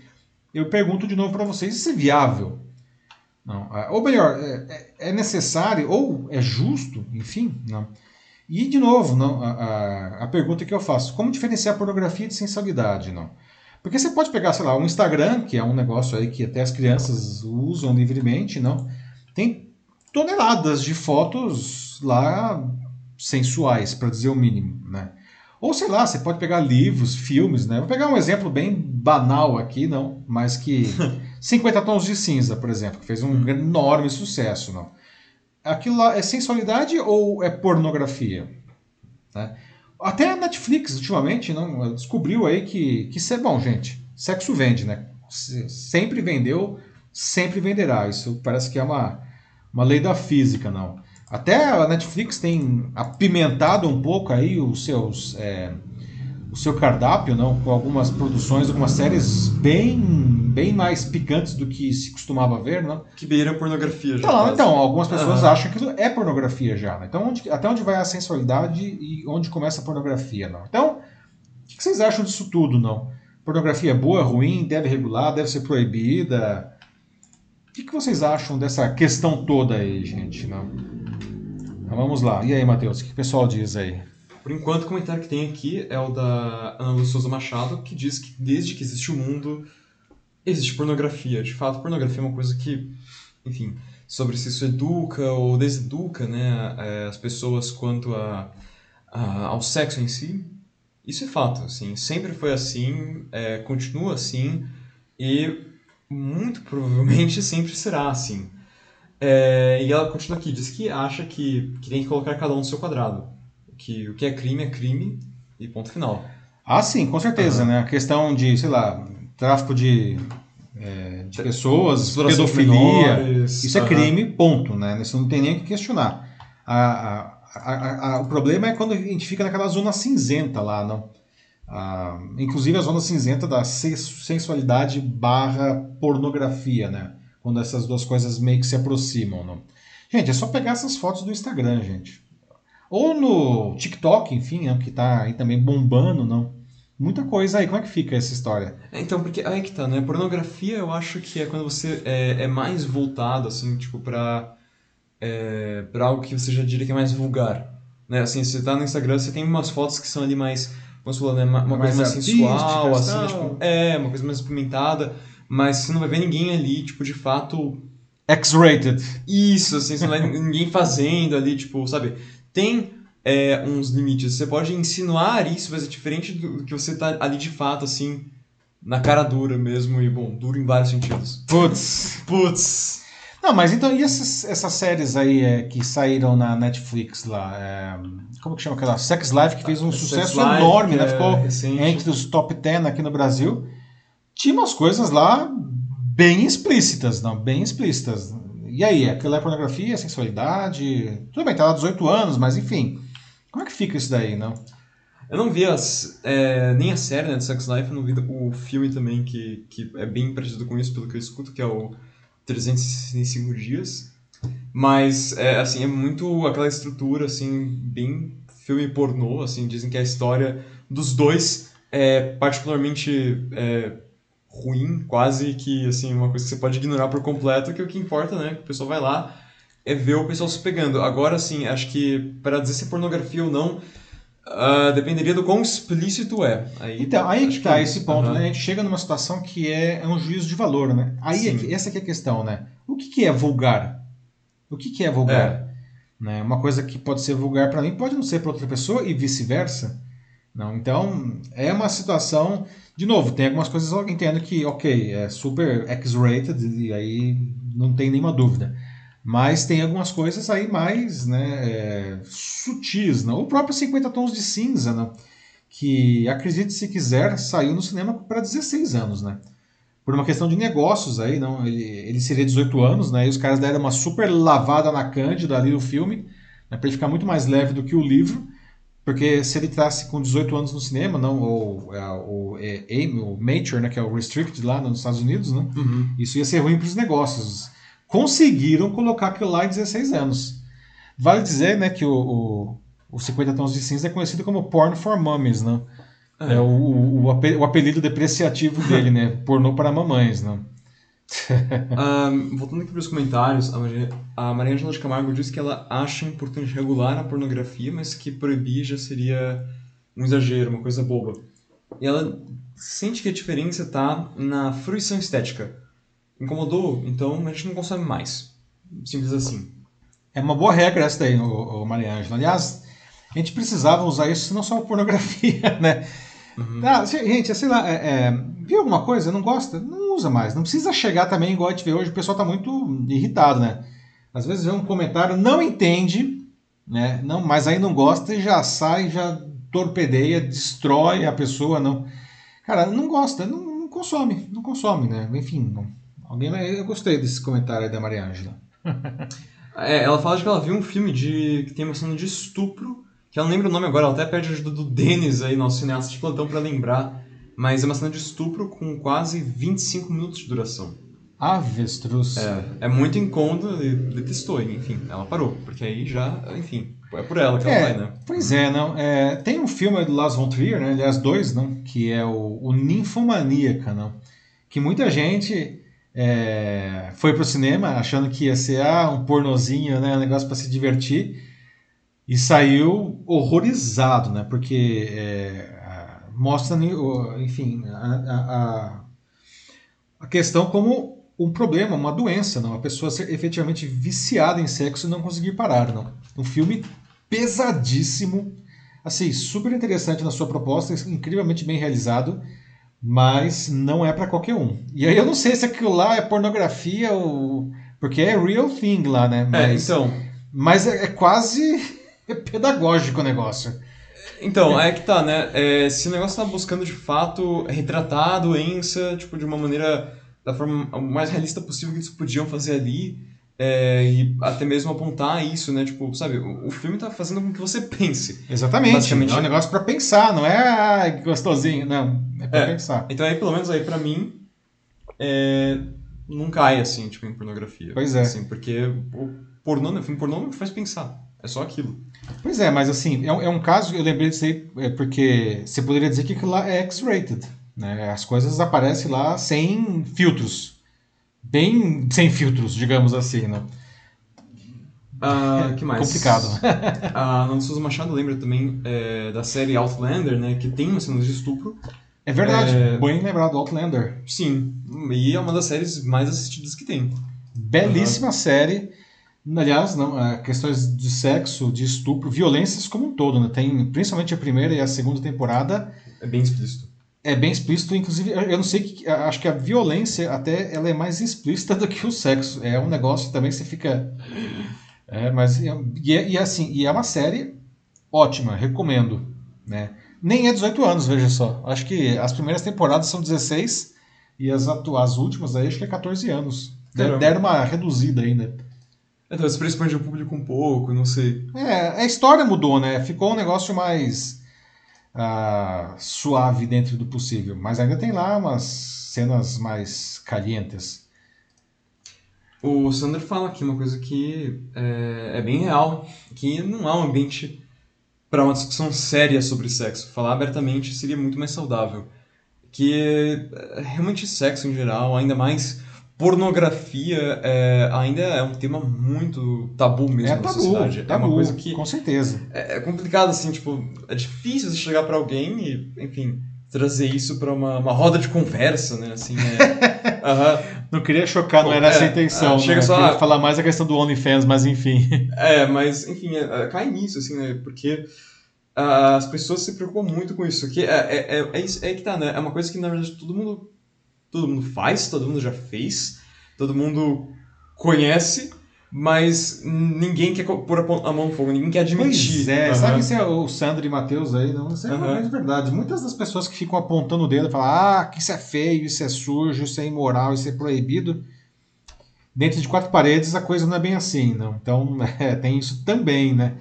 eu pergunto de novo para vocês: isso é viável? Não. Ah, ou melhor, é, é, é, necessário ou é justo, enfim, não. E de novo, não, a, a, a pergunta que eu faço: como diferenciar pornografia de sensualidade, não? Porque você pode pegar, sei lá, um Instagram, que é um negócio aí que até as crianças usam livremente, não? Tem toneladas de fotos lá sensuais, para dizer o mínimo, né? Ou sei lá, você pode pegar livros, filmes, né? Vou pegar um exemplo bem banal aqui, não, mas que 50 tons de cinza, por exemplo, que fez um hum. enorme sucesso, não. Aquilo lá é sensualidade ou é pornografia? Né? Até a Netflix, ultimamente, não, descobriu aí que, que isso é bom, gente. Sexo vende, né? Sempre vendeu, sempre venderá. Isso parece que é uma, uma lei da física, não. Até a Netflix tem apimentado um pouco aí os seus, é, o seu cardápio, não, com algumas produções, algumas séries bem, bem mais picantes do que se costumava ver, não? Que beira pornografia já. Então, então algumas pessoas uhum. acham que isso é pornografia já. Né? Então, onde, até onde vai a sensualidade e onde começa a pornografia, não? Então, o que vocês acham disso tudo, não? Pornografia é boa, ruim, deve regular, deve ser proibida? O que, que vocês acham dessa questão toda aí, gente? Não? Então, vamos lá. E aí, Matheus, o que o pessoal diz aí? Por enquanto, o comentário que tem aqui é o da Ana Lúcia Souza Machado, que diz que desde que existe o mundo, existe pornografia. De fato, pornografia é uma coisa que, enfim, sobre se isso educa ou deseduca né, é, as pessoas quanto a, a, ao sexo em si. Isso é fato, assim, sempre foi assim, é, continua assim e muito provavelmente sempre será assim. É, e ela continua aqui, diz que acha que, que tem que colocar cada um no seu quadrado que o que é crime é crime e ponto final. Ah, sim, com certeza, uhum. né? A questão de, sei lá, tráfico de, é, de pessoas, pedofilia, menores, isso é crime, ponto, né? Isso não tem nem o que questionar. A, a, a, o problema é quando a gente fica naquela zona cinzenta lá, não? inclusive a zona cinzenta da sensualidade barra pornografia, né? Quando essas duas coisas meio que se aproximam, não? Gente, é só pegar essas fotos do Instagram, gente. Ou no TikTok, enfim, né, que tá aí também bombando, não. Muita coisa aí, como é que fica essa história? É, então, porque aí que tá, né? Pornografia eu acho que é quando você é, é mais voltado, assim, tipo, pra, é, pra algo que você já diria que é mais vulgar. Né? Assim, você tá no Instagram, você tem umas fotos que são ali mais, vamos falar, né? Uma, uma coisa mais sensual, assim, né? tipo, é, uma coisa mais experimentada, mas você não vai ver ninguém ali, tipo, de fato... X-rated. Isso, assim, você não vai ninguém fazendo ali, tipo, sabe? Tem é, uns limites. Você pode insinuar isso, mas é diferente do que você tá ali de fato, assim, na cara dura mesmo, e bom, duro em vários sentidos. Putz, putz. Não, mas então, e essas, essas séries aí é, que saíram na Netflix lá? É, como que chama aquela? Sex Life, que fez um Sex sucesso Life, enorme, né? É Ficou recente. entre os top 10 aqui no Brasil. Tinha umas coisas lá bem explícitas, não? Bem explícitas. E aí, aquilo é pornografia, sensualidade? Tudo bem, tá lá 18 anos, mas enfim. Como é que fica isso daí, não? Eu não vi as, é, nem a série né, de Sex Life, eu não vi o filme também, que, que é bem parecido com isso, pelo que eu escuto, que é o 365 Dias. Mas, é, assim, é muito aquela estrutura, assim, bem filme pornô, assim, dizem que a história dos dois é particularmente é, ruim, quase que assim, uma coisa que você pode ignorar por completo, que o que importa, né, que o pessoal vai lá é ver o pessoal se pegando. Agora sim, acho que para dizer se é pornografia ou não, uh, dependeria do quão explícito é. Aí, então, aí que tá que, esse ponto, né? A gente chega numa situação que é, é um juízo de valor, né? Aí é que, essa que é a questão, né? O que, que é vulgar? O que, que é vulgar? É. Né? Uma coisa que pode ser vulgar para mim pode não ser para outra pessoa e vice-versa. Não, então é uma situação de novo, tem algumas coisas eu entendo que, ok, é super X-rated e aí não tem nenhuma dúvida. Mas tem algumas coisas aí mais né, é, sutis. Não? O próprio 50 Tons de Cinza, né, que, acredite se quiser, saiu no cinema para 16 anos. Né? Por uma questão de negócios aí, não, ele, ele seria 18 anos, né, e os caras deram uma super lavada na Cândida ali no filme, né, para ele ficar muito mais leve do que o livro. Porque se ele estivesse com 18 anos no cinema, não, ou é, o é, AIM, o Mature, né, que é o Restricted lá nos Estados Unidos, né, uhum. isso ia ser ruim para os negócios. Conseguiram colocar aquilo lá em 16 anos. Vale dizer né, que o, o, o 50 Tons de Cinza é conhecido como Porn for Mummies, né? É, é o, o, o apelido depreciativo dele, né? Pornô para mamães, né? um, voltando aqui para os comentários, a Maria, a Maria Angela de Camargo diz que ela acha importante regular a pornografia, mas que proibir já seria um exagero, uma coisa boba. E ela sente que a diferença está na fruição estética. Incomodou, então a gente não consome mais. Simples assim. É uma boa regra essa daí, o, Angela. Aliás, a gente precisava usar isso não só pornografia, né? Uhum. Ah, gente, sei lá, é, é, viu alguma coisa? Não gosta? Não usa mais. Não precisa chegar também igual a gente vê hoje. O pessoal está muito irritado, né? Às vezes vê um comentário, não entende, né? Não, mas aí não gosta e já sai, já torpedeia, destrói a pessoa, não. Cara, não gosta, não, não consome, não consome, né? Enfim, não. alguém, eu gostei desse comentário aí da Maria Ângela. é, ela fala de que ela viu um filme de que tem uma cena de estupro que eu não lembro o nome agora, ela até pede ajuda do Denis aí, nosso cineasta de plantão, para lembrar, mas é uma cena de estupro com quase 25 minutos de duração. Avestruz. É, é muito incômodo e detestou, enfim, ela parou, porque aí já, enfim, é por ela que ela É, vai, né? Pois é, não. É, tem um filme do Lars von Trier, né? Aliás, dois, não? Que é o, o Ninfomaníaca, não? Que muita gente é, foi pro cinema achando que ia ser ah, um pornozinho, né? Um negócio para se divertir. E saiu horrorizado, né? Porque é, mostra, né, enfim, a, a, a- questão como um problema, uma doença, não? A pessoa ser efetivamente viciada em sexo e não conseguir parar, não? Um filme pesadíssimo, assim, super interessante na sua proposta, incrivelmente bem realizado, mas não é para qualquer um. E aí eu não sei se aquilo lá é pornografia ou porque é real thing lá, né? É, Mas, então, mas é, é quase pedagógico o negócio. Então, é que tá, né? É, se o negócio tá buscando de fato retratar a doença, tipo, de uma maneira, da forma mais realista possível que eles podiam fazer ali, é, e até mesmo apontar isso, né? Tipo, sabe, o, o filme tá fazendo com que você pense. Exatamente. Basicamente- é um negócio para pensar, não é gostosinho, não, é para É. pensar. Então aí, pelo menos aí pra mim, é, não cai, assim, tipo, em pornografia. Pois é. Assim, porque o pornô, o filme pornô não faz pensar. É só aquilo. Pois é, mas assim, é, um- é um caso, eu lembrei disso aí, é porque você poderia dizer que aquilo lá é X-rated. Né? As coisas aparecem lá sem filtros. Bem sem filtros, digamos assim. Né? Ah, que mais? Complicado. A Nanda Souza Machado lembra também é, da série Outlander, né? Que tem umas cenas de estupro. É verdade, É. bem lembrado, Outlander. Sim, e é uma das séries mais assistidas que tem. Belíssima série. Aliás, não, é, questões de sexo, de estupro, violências como um todo. Né? Tem principalmente a primeira e a segunda temporada. É bem explícito. É bem explícito, inclusive, eu não sei que. Acho que a violência até ela é mais explícita do que o sexo. É um negócio também que você fica. É, mas. E, é- e é assim, e é uma série ótima, recomendo. Né? Nem é 18 anos, veja só. Acho que as primeiras temporadas são 16 e as, as últimas aí acho que é 14 anos. Caramba. Deram uma reduzida ainda. É, talvez pra expandir o público um pouco, não sei. É, a história mudou, né? Ficou um negócio mais ah, suave dentro do possível. Mas ainda tem lá umas cenas mais calientes. O Sander fala aqui uma coisa que é, é bem real, que não há um ambiente para uma discussão séria sobre sexo. Falar abertamente seria muito mais saudável. Que é, realmente sexo em geral, ainda mais pornografia, é, ainda é um tema muito tabu mesmo é na tabu, sociedade. tabu, é uma coisa que com certeza. é é complicado, assim, tipo, é difícil você chegar pra alguém e, enfim, trazer isso pra uma, uma roda de conversa, né, assim, é... Não queria chocar, não era essa a é, intenção. ah, chega né? só- Queria falar mais a questão do OnlyFans, mas enfim. É, mas, enfim, é, é, cai nisso, assim, né, porque ah, as pessoas se preocupam muito com isso, que é, é, é, é, isso- é que tá, né, é uma coisa que, na verdade, todo mundo, todo mundo faz, todo mundo já fez, todo mundo conhece, mas ninguém quer pôr a mão no fogo, ninguém quer admitir. Pois é, Aham. sabe se é o Sandro e Matheus aí, não, isso é realmente verdade. Muitas das pessoas que ficam apontando o dedo e falam, ah, que isso é feio, isso é sujo, isso é imoral, isso é proibido. Dentro de quatro paredes a coisa não é bem assim, não. Então é, tem isso também, né?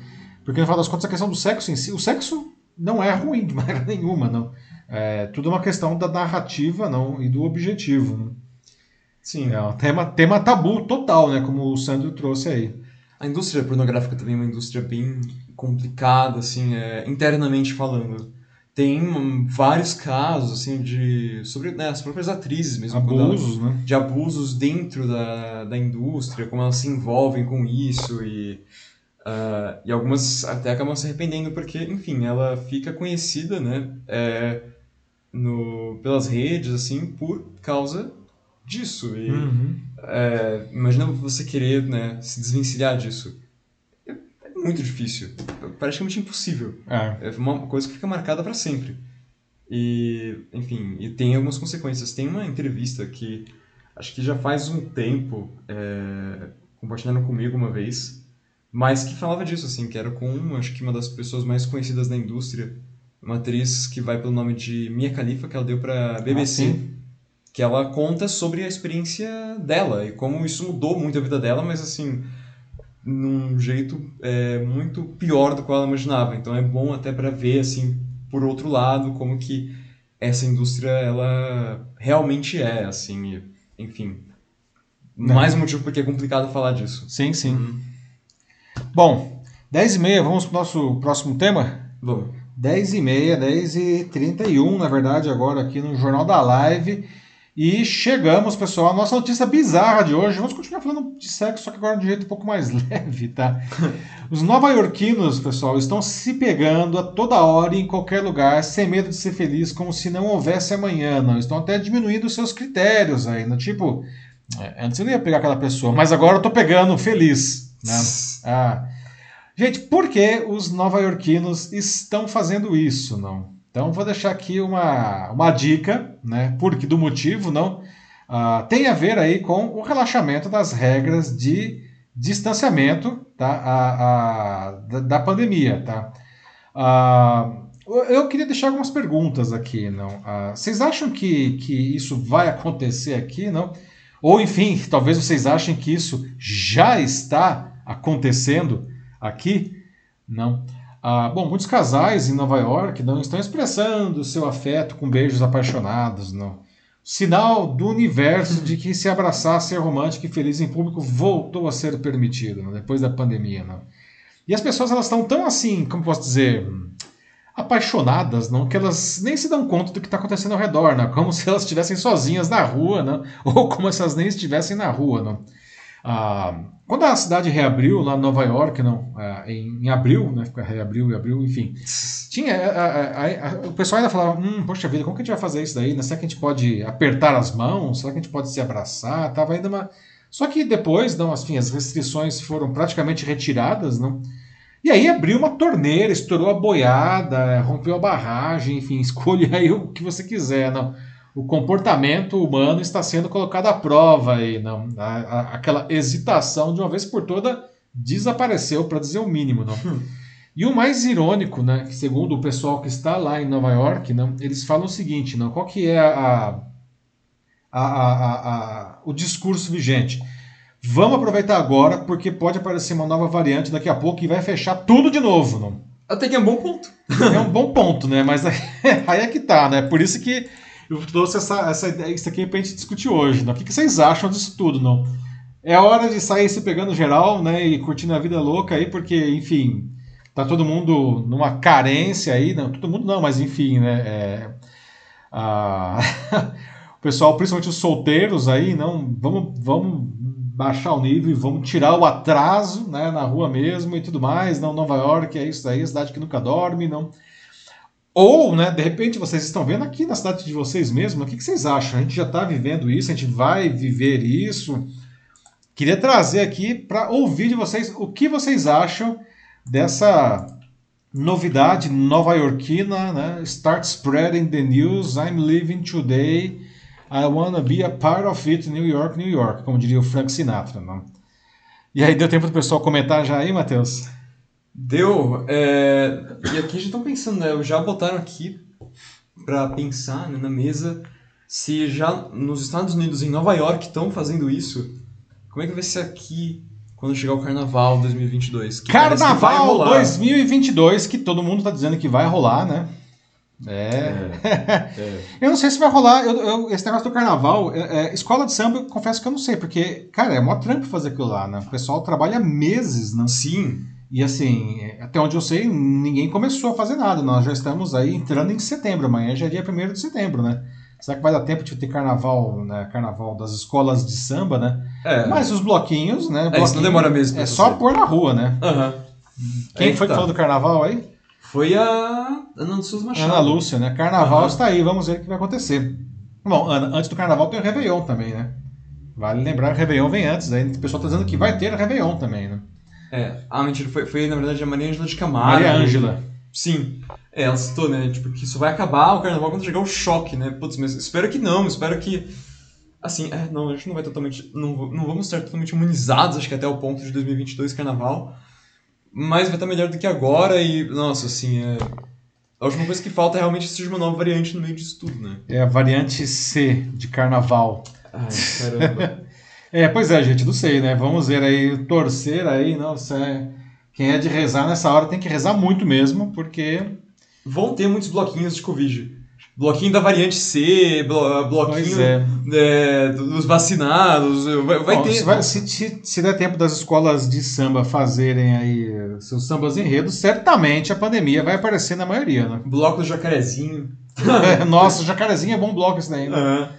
Porque no final das contas a questão do sexo em si, o sexo não é ruim de maneira nenhuma, não. É, tudo é uma questão da narrativa, não, e do objetivo. Né? Sim. É um tema, tema tabu total, né? Como o Sandro trouxe aí. A indústria pornográfica também é uma indústria bem complicada, assim, é, internamente falando. Tem hum, vários casos, assim, de... sobre né, as próprias atrizes mesmo. elas- Abusos, né? de abusos dentro da, da indústria, como elas se envolvem com isso e... ah, e algumas até acabam se arrependendo porque, enfim, ela fica conhecida, né, é, no, pelas redes, assim, por causa disso. E, Uhum. é, imagina você querer né, se desvencilhar disso. É, é muito difícil. É praticamente impossível. É. É uma coisa que fica marcada para sempre. E, enfim, e tem algumas consequências. Tem uma entrevista que acho que já faz um tempo é, compartilharam comigo uma vez, mas que falava disso, assim, que era com, acho que uma das pessoas mais conhecidas da indústria, uma atriz que vai pelo nome de Mia Khalifa, que ela deu pra BBC Ah, que ela conta sobre a experiência dela e como isso mudou muito a vida dela, mas assim, num jeito é, muito pior do que ela imaginava. Então é bom até para ver assim por outro lado como que essa indústria ela realmente é assim, e, enfim. Não. Mais um motivo porque é complicado falar disso. Sim, sim. Bom, 10 e meia, vamos pro nosso próximo tema? Vamos. 10 e meia, 10 e 31, na verdade, agora aqui no Jornal da Live. E chegamos, pessoal, à nossa notícia bizarra de hoje. Vamos continuar falando de sexo, só que agora de um jeito um pouco mais leve, tá? Os nova-iorquinos, pessoal, estão se pegando a toda hora e em qualquer lugar, sem medo de ser feliz, como se não houvesse amanhã, não. Estão até diminuindo os seus critérios aí, né? Tipo, é, antes eu não ia pegar aquela pessoa, mas agora eu tô pegando feliz, né? Ah. Gente, por que os nova-iorquinos estão fazendo isso, não? Então vou deixar aqui uma, uma dica, né? Porque do motivo, não? Ah, tem a ver aí com o relaxamento das regras de distanciamento tá? A, a, da, da pandemia, tá? Ah, eu queria deixar algumas perguntas aqui, não? Ah, vocês acham que, que isso vai acontecer aqui, não? Ou enfim, talvez vocês achem que isso já está acontecendo aqui, não? Ah, bom, muitos casais em Nova York não estão expressando seu afeto com beijos apaixonados, não. Sinal do universo de que se abraçar, ser romântico e feliz em público voltou a ser permitido, não? depois da pandemia, não. E as pessoas elas estão tão assim, como posso dizer, apaixonadas, não, que elas nem se dão conta do que está acontecendo ao redor, não, como se elas estivessem sozinhas na rua, não, ou como se elas nem estivessem na rua, não. Ah, quando a cidade reabriu lá em Nova York, não, ah, em, em, abril, né? Reabriu e abril, enfim. Tinha. A, a, a, o pessoal ainda falava, hum, poxa vida, como que a gente vai fazer isso daí? Né? Será que a gente pode apertar as mãos? Será que a gente pode se abraçar? Tava ainda uma. Só que depois, não, assim, as restrições foram praticamente retiradas, não. E aí abriu uma torneira, estourou a boiada, rompeu a barragem, enfim, escolhe aí o que você quiser, não o comportamento humano está sendo colocado à prova aí, não? A, a, aquela hesitação de uma vez por toda desapareceu, para dizer o mínimo, não? Hum. E o mais irônico, né, que segundo o pessoal que está lá em Nova York, não, eles falam o seguinte, não, qual que é a, a, o discurso vigente? Vamos aproveitar agora, porque pode aparecer uma nova variante daqui a pouco e vai fechar tudo de novo, não? Até que é um bom ponto. É um bom ponto, né? Mas aí é que tá, né? Por isso que eu trouxe essa, essa ideia, isso aqui pra gente discutir hoje. Né? O que, que vocês acham disso tudo, não? É hora de sair se pegando geral, né? E curtindo a vida louca aí, porque, enfim, tá todo mundo numa carência aí, não, todo mundo não, mas enfim, né? É, a... o pessoal, principalmente os solteiros aí, não, vamos, vamos baixar o nível e vamos tirar o atraso, né? Na rua mesmo e tudo mais. Não, Nova York é isso aí, cidade que nunca dorme, não. Ou, né, de repente, vocês estão vendo aqui na cidade de vocês mesmo, o que, que vocês acham? A gente já está vivendo isso, a gente vai viver isso. Queria trazer aqui para ouvir de vocês o que vocês acham dessa novidade nova-iorquina, né? Start spreading the news, I'm living today, I wanna be a part of it, New York, New York, como diria o Frank Sinatra. Não? E aí deu tempo do pessoal comentar já aí, Matheus? Deu. É... E aqui já estão pensando, né? Já botaram aqui para pensar né, na mesa se já nos Estados Unidos, em Nova York, estão fazendo isso. Como é que vai ser aqui quando chegar o Carnaval 2022? Que Carnaval que 2022, que todo mundo está dizendo que vai rolar, né? É. é, é. eu não sei se vai rolar. Eu, eu, esse negócio do carnaval, é, é, escola de samba, eu confesso que eu não sei, porque, cara, é mó trampo fazer aquilo lá, né? O pessoal trabalha meses, não? Sim. E assim, até onde eu sei, ninguém começou a fazer nada. Nós já estamos aí entrando em setembro. Amanhã já é dia 1 de setembro, né? Será que vai dar tempo de ter carnaval, né? Carnaval das escolas de samba, né? É. Mas os bloquinhos, né? Bloquinho, é, isso não demora mesmo. É só pôr na rua, né? Uhum. Quem foi tá. que falou do carnaval aí? Foi a Ana Souza Machado. Ana Lúcia, né? Carnaval uhum. está aí, vamos ver o que vai acontecer. Bom, Ana, antes do carnaval tem o Réveillon também, né? Vale lembrar que o Réveillon vem antes, aí o pessoal está dizendo que vai ter o Réveillon também, né? É. Ah, mentira, foi, foi na verdade a Maria Ângela de Camargo. Maria Ângela. Sim. É, ela citou, né? Tipo, que isso vai acabar o carnaval quando chegar o choque, né? Putz, mas espero que não, espero que. Assim, é, não, a gente não vai totalmente. Não, não vamos estar totalmente imunizados, acho que até o ponto de 2022 carnaval. Mas vai estar melhor do que agora e. Nossa, assim, é. A última coisa que falta é realmente seja uma nova variante no meio disso tudo, né? É a variante C de carnaval. Ai, caramba. É, pois é, gente, não sei, né? Vamos ver aí, torcer aí, não sei. Quem é de rezar nessa hora tem que rezar muito mesmo, porque. Vão ter muitos bloquinhos de Covid. Bloquinho da variante C, blo bloquinho é. É, dos vacinados. Vai, vai Bom, ter. Se, vai, se, se, se, der tempo das escolas de samba fazerem aí seus sambas enredos, certamente a pandemia vai aparecer na maioria, né? Bloco do jacarezinho. Nossa, jacarezinho é bom bloco esse daí, né?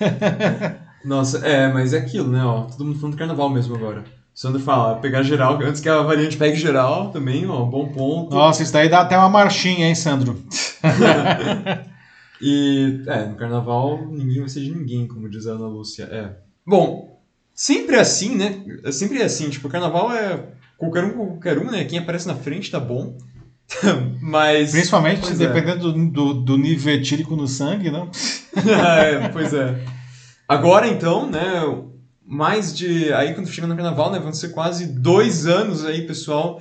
Nossa, é, mas é aquilo, né? Ó, todo mundo falando do carnaval mesmo agora. Sandro fala, pegar geral, antes que a variante pegue geral também, ó, bom ponto. Nossa, isso daí dá até uma marchinha, hein, Sandro? e, é, no carnaval ninguém vai ser de ninguém, como diz a Ana Lúcia. É. Bom, sempre é assim, né? Sempre é assim, tipo, o carnaval é qualquer um com qualquer um, né? Quem aparece na frente tá bom. Mas. Principalmente dependendo é. do, do, do, nível etílico no sangue, não? é, pois é. Agora então, né? mais de. Aí quando chega no carnaval, né? Vão ser quase dois anos aí, pessoal,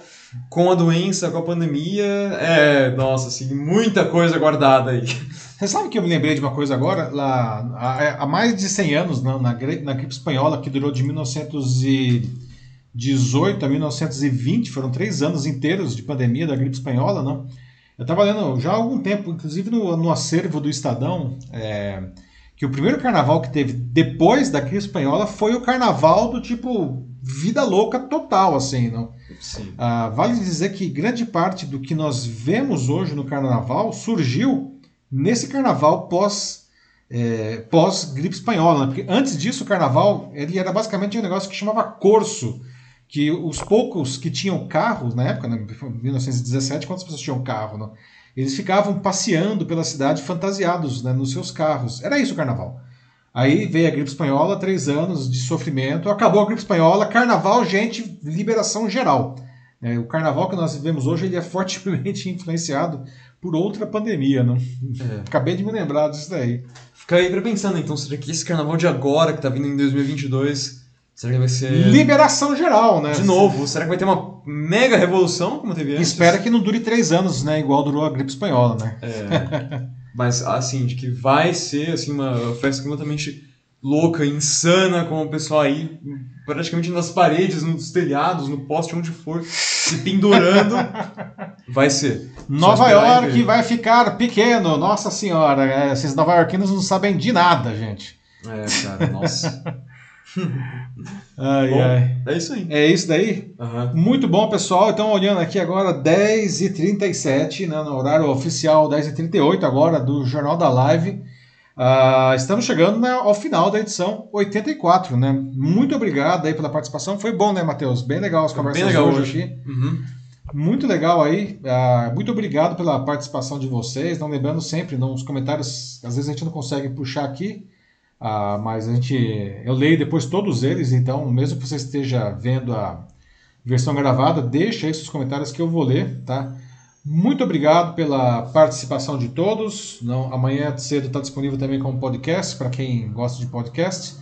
com a doença, com a pandemia. É, nossa, assim, muita coisa guardada aí. Você sabe que eu me lembrei de uma coisa agora? Lá, há, há mais de 100 anos, não, na, na gripe espanhola, que durou de 1918 a 1920, foram três anos inteiros de pandemia da gripe espanhola, não? Eu estava lendo já há algum tempo, inclusive no, no acervo do Estadão. É, que o primeiro carnaval que teve depois da crise espanhola foi o carnaval do tipo vida louca total, assim, não? Sim. Ah, vale dizer que grande parte do que nós vemos hoje no carnaval surgiu nesse carnaval pós é, pós gripe espanhola, né? porque antes disso o carnaval ele era basicamente um negócio que chamava corso, que os poucos que tinham carros na época, né, 1917, quantas pessoas tinham carro, não? Eles ficavam passeando pela cidade fantasiados né, nos seus carros. Era isso o carnaval. Aí veio a gripe espanhola, três anos de sofrimento, acabou a gripe espanhola, carnaval, gente, liberação geral. É, o carnaval que nós vivemos hoje ele é fortemente influenciado por outra pandemia, não? É. Acabei de me lembrar disso daí. Fica aí pensando, então, será que esse carnaval de agora, que está vindo em 2022, Será que vai ser. Liberação geral, né? De novo, será que vai ter uma mega revolução como teve antes? Espera que não dure três anos, né? Igual durou a gripe espanhola, né? É. Mas, assim, de que vai ser assim, uma festa completamente louca, insana, com o pessoal aí praticamente nas paredes, nos telhados, no poste, onde for, se pendurando. vai ser. Nova York vai ficar pequeno, nossa senhora. Esses nova-iorquinos não sabem de nada, gente. É, cara, nossa. ai, bom, ai. É isso aí. É isso daí? Uhum. Muito bom, pessoal. Então, olhando aqui agora, 10h37, né, no horário oficial, 10h38 agora, do Jornal da Live. Uh, estamos chegando né, ao final da edição 84, né? Muito obrigado aí pela participação. Foi bom, né, Matheus? Bem legal as conversas Bem legal hoje, hoje. aqui. Uhum. Muito legal aí. Uh, muito obrigado pela participação de vocês. Não lembrando sempre, nos comentários, às vezes a gente não consegue puxar aqui, ah, mas a gente, eu leio depois todos eles, então mesmo que você esteja vendo a versão gravada, deixa aí seus comentários que eu vou ler, tá? Muito obrigado pela participação de todos. Não, amanhã cedo está disponível também como podcast para quem gosta de podcast.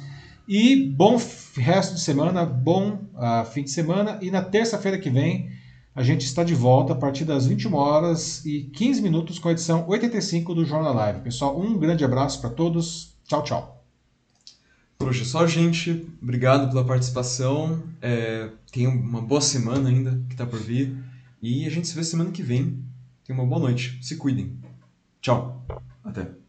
E bom resto de semana, bom uh, fim de semana. E na terça-feira que vem a gente está de volta a partir das 21 horas e 15 minutos com a edição 85 do Jornal Live. Pessoal, um grande abraço para todos. Tchau, tchau. Hoje é só, gente. Obrigado pela participação. É, tenha uma boa semana ainda que está por vir. E a gente se vê semana que vem. Tenha uma boa noite. Se cuidem. Tchau. Até.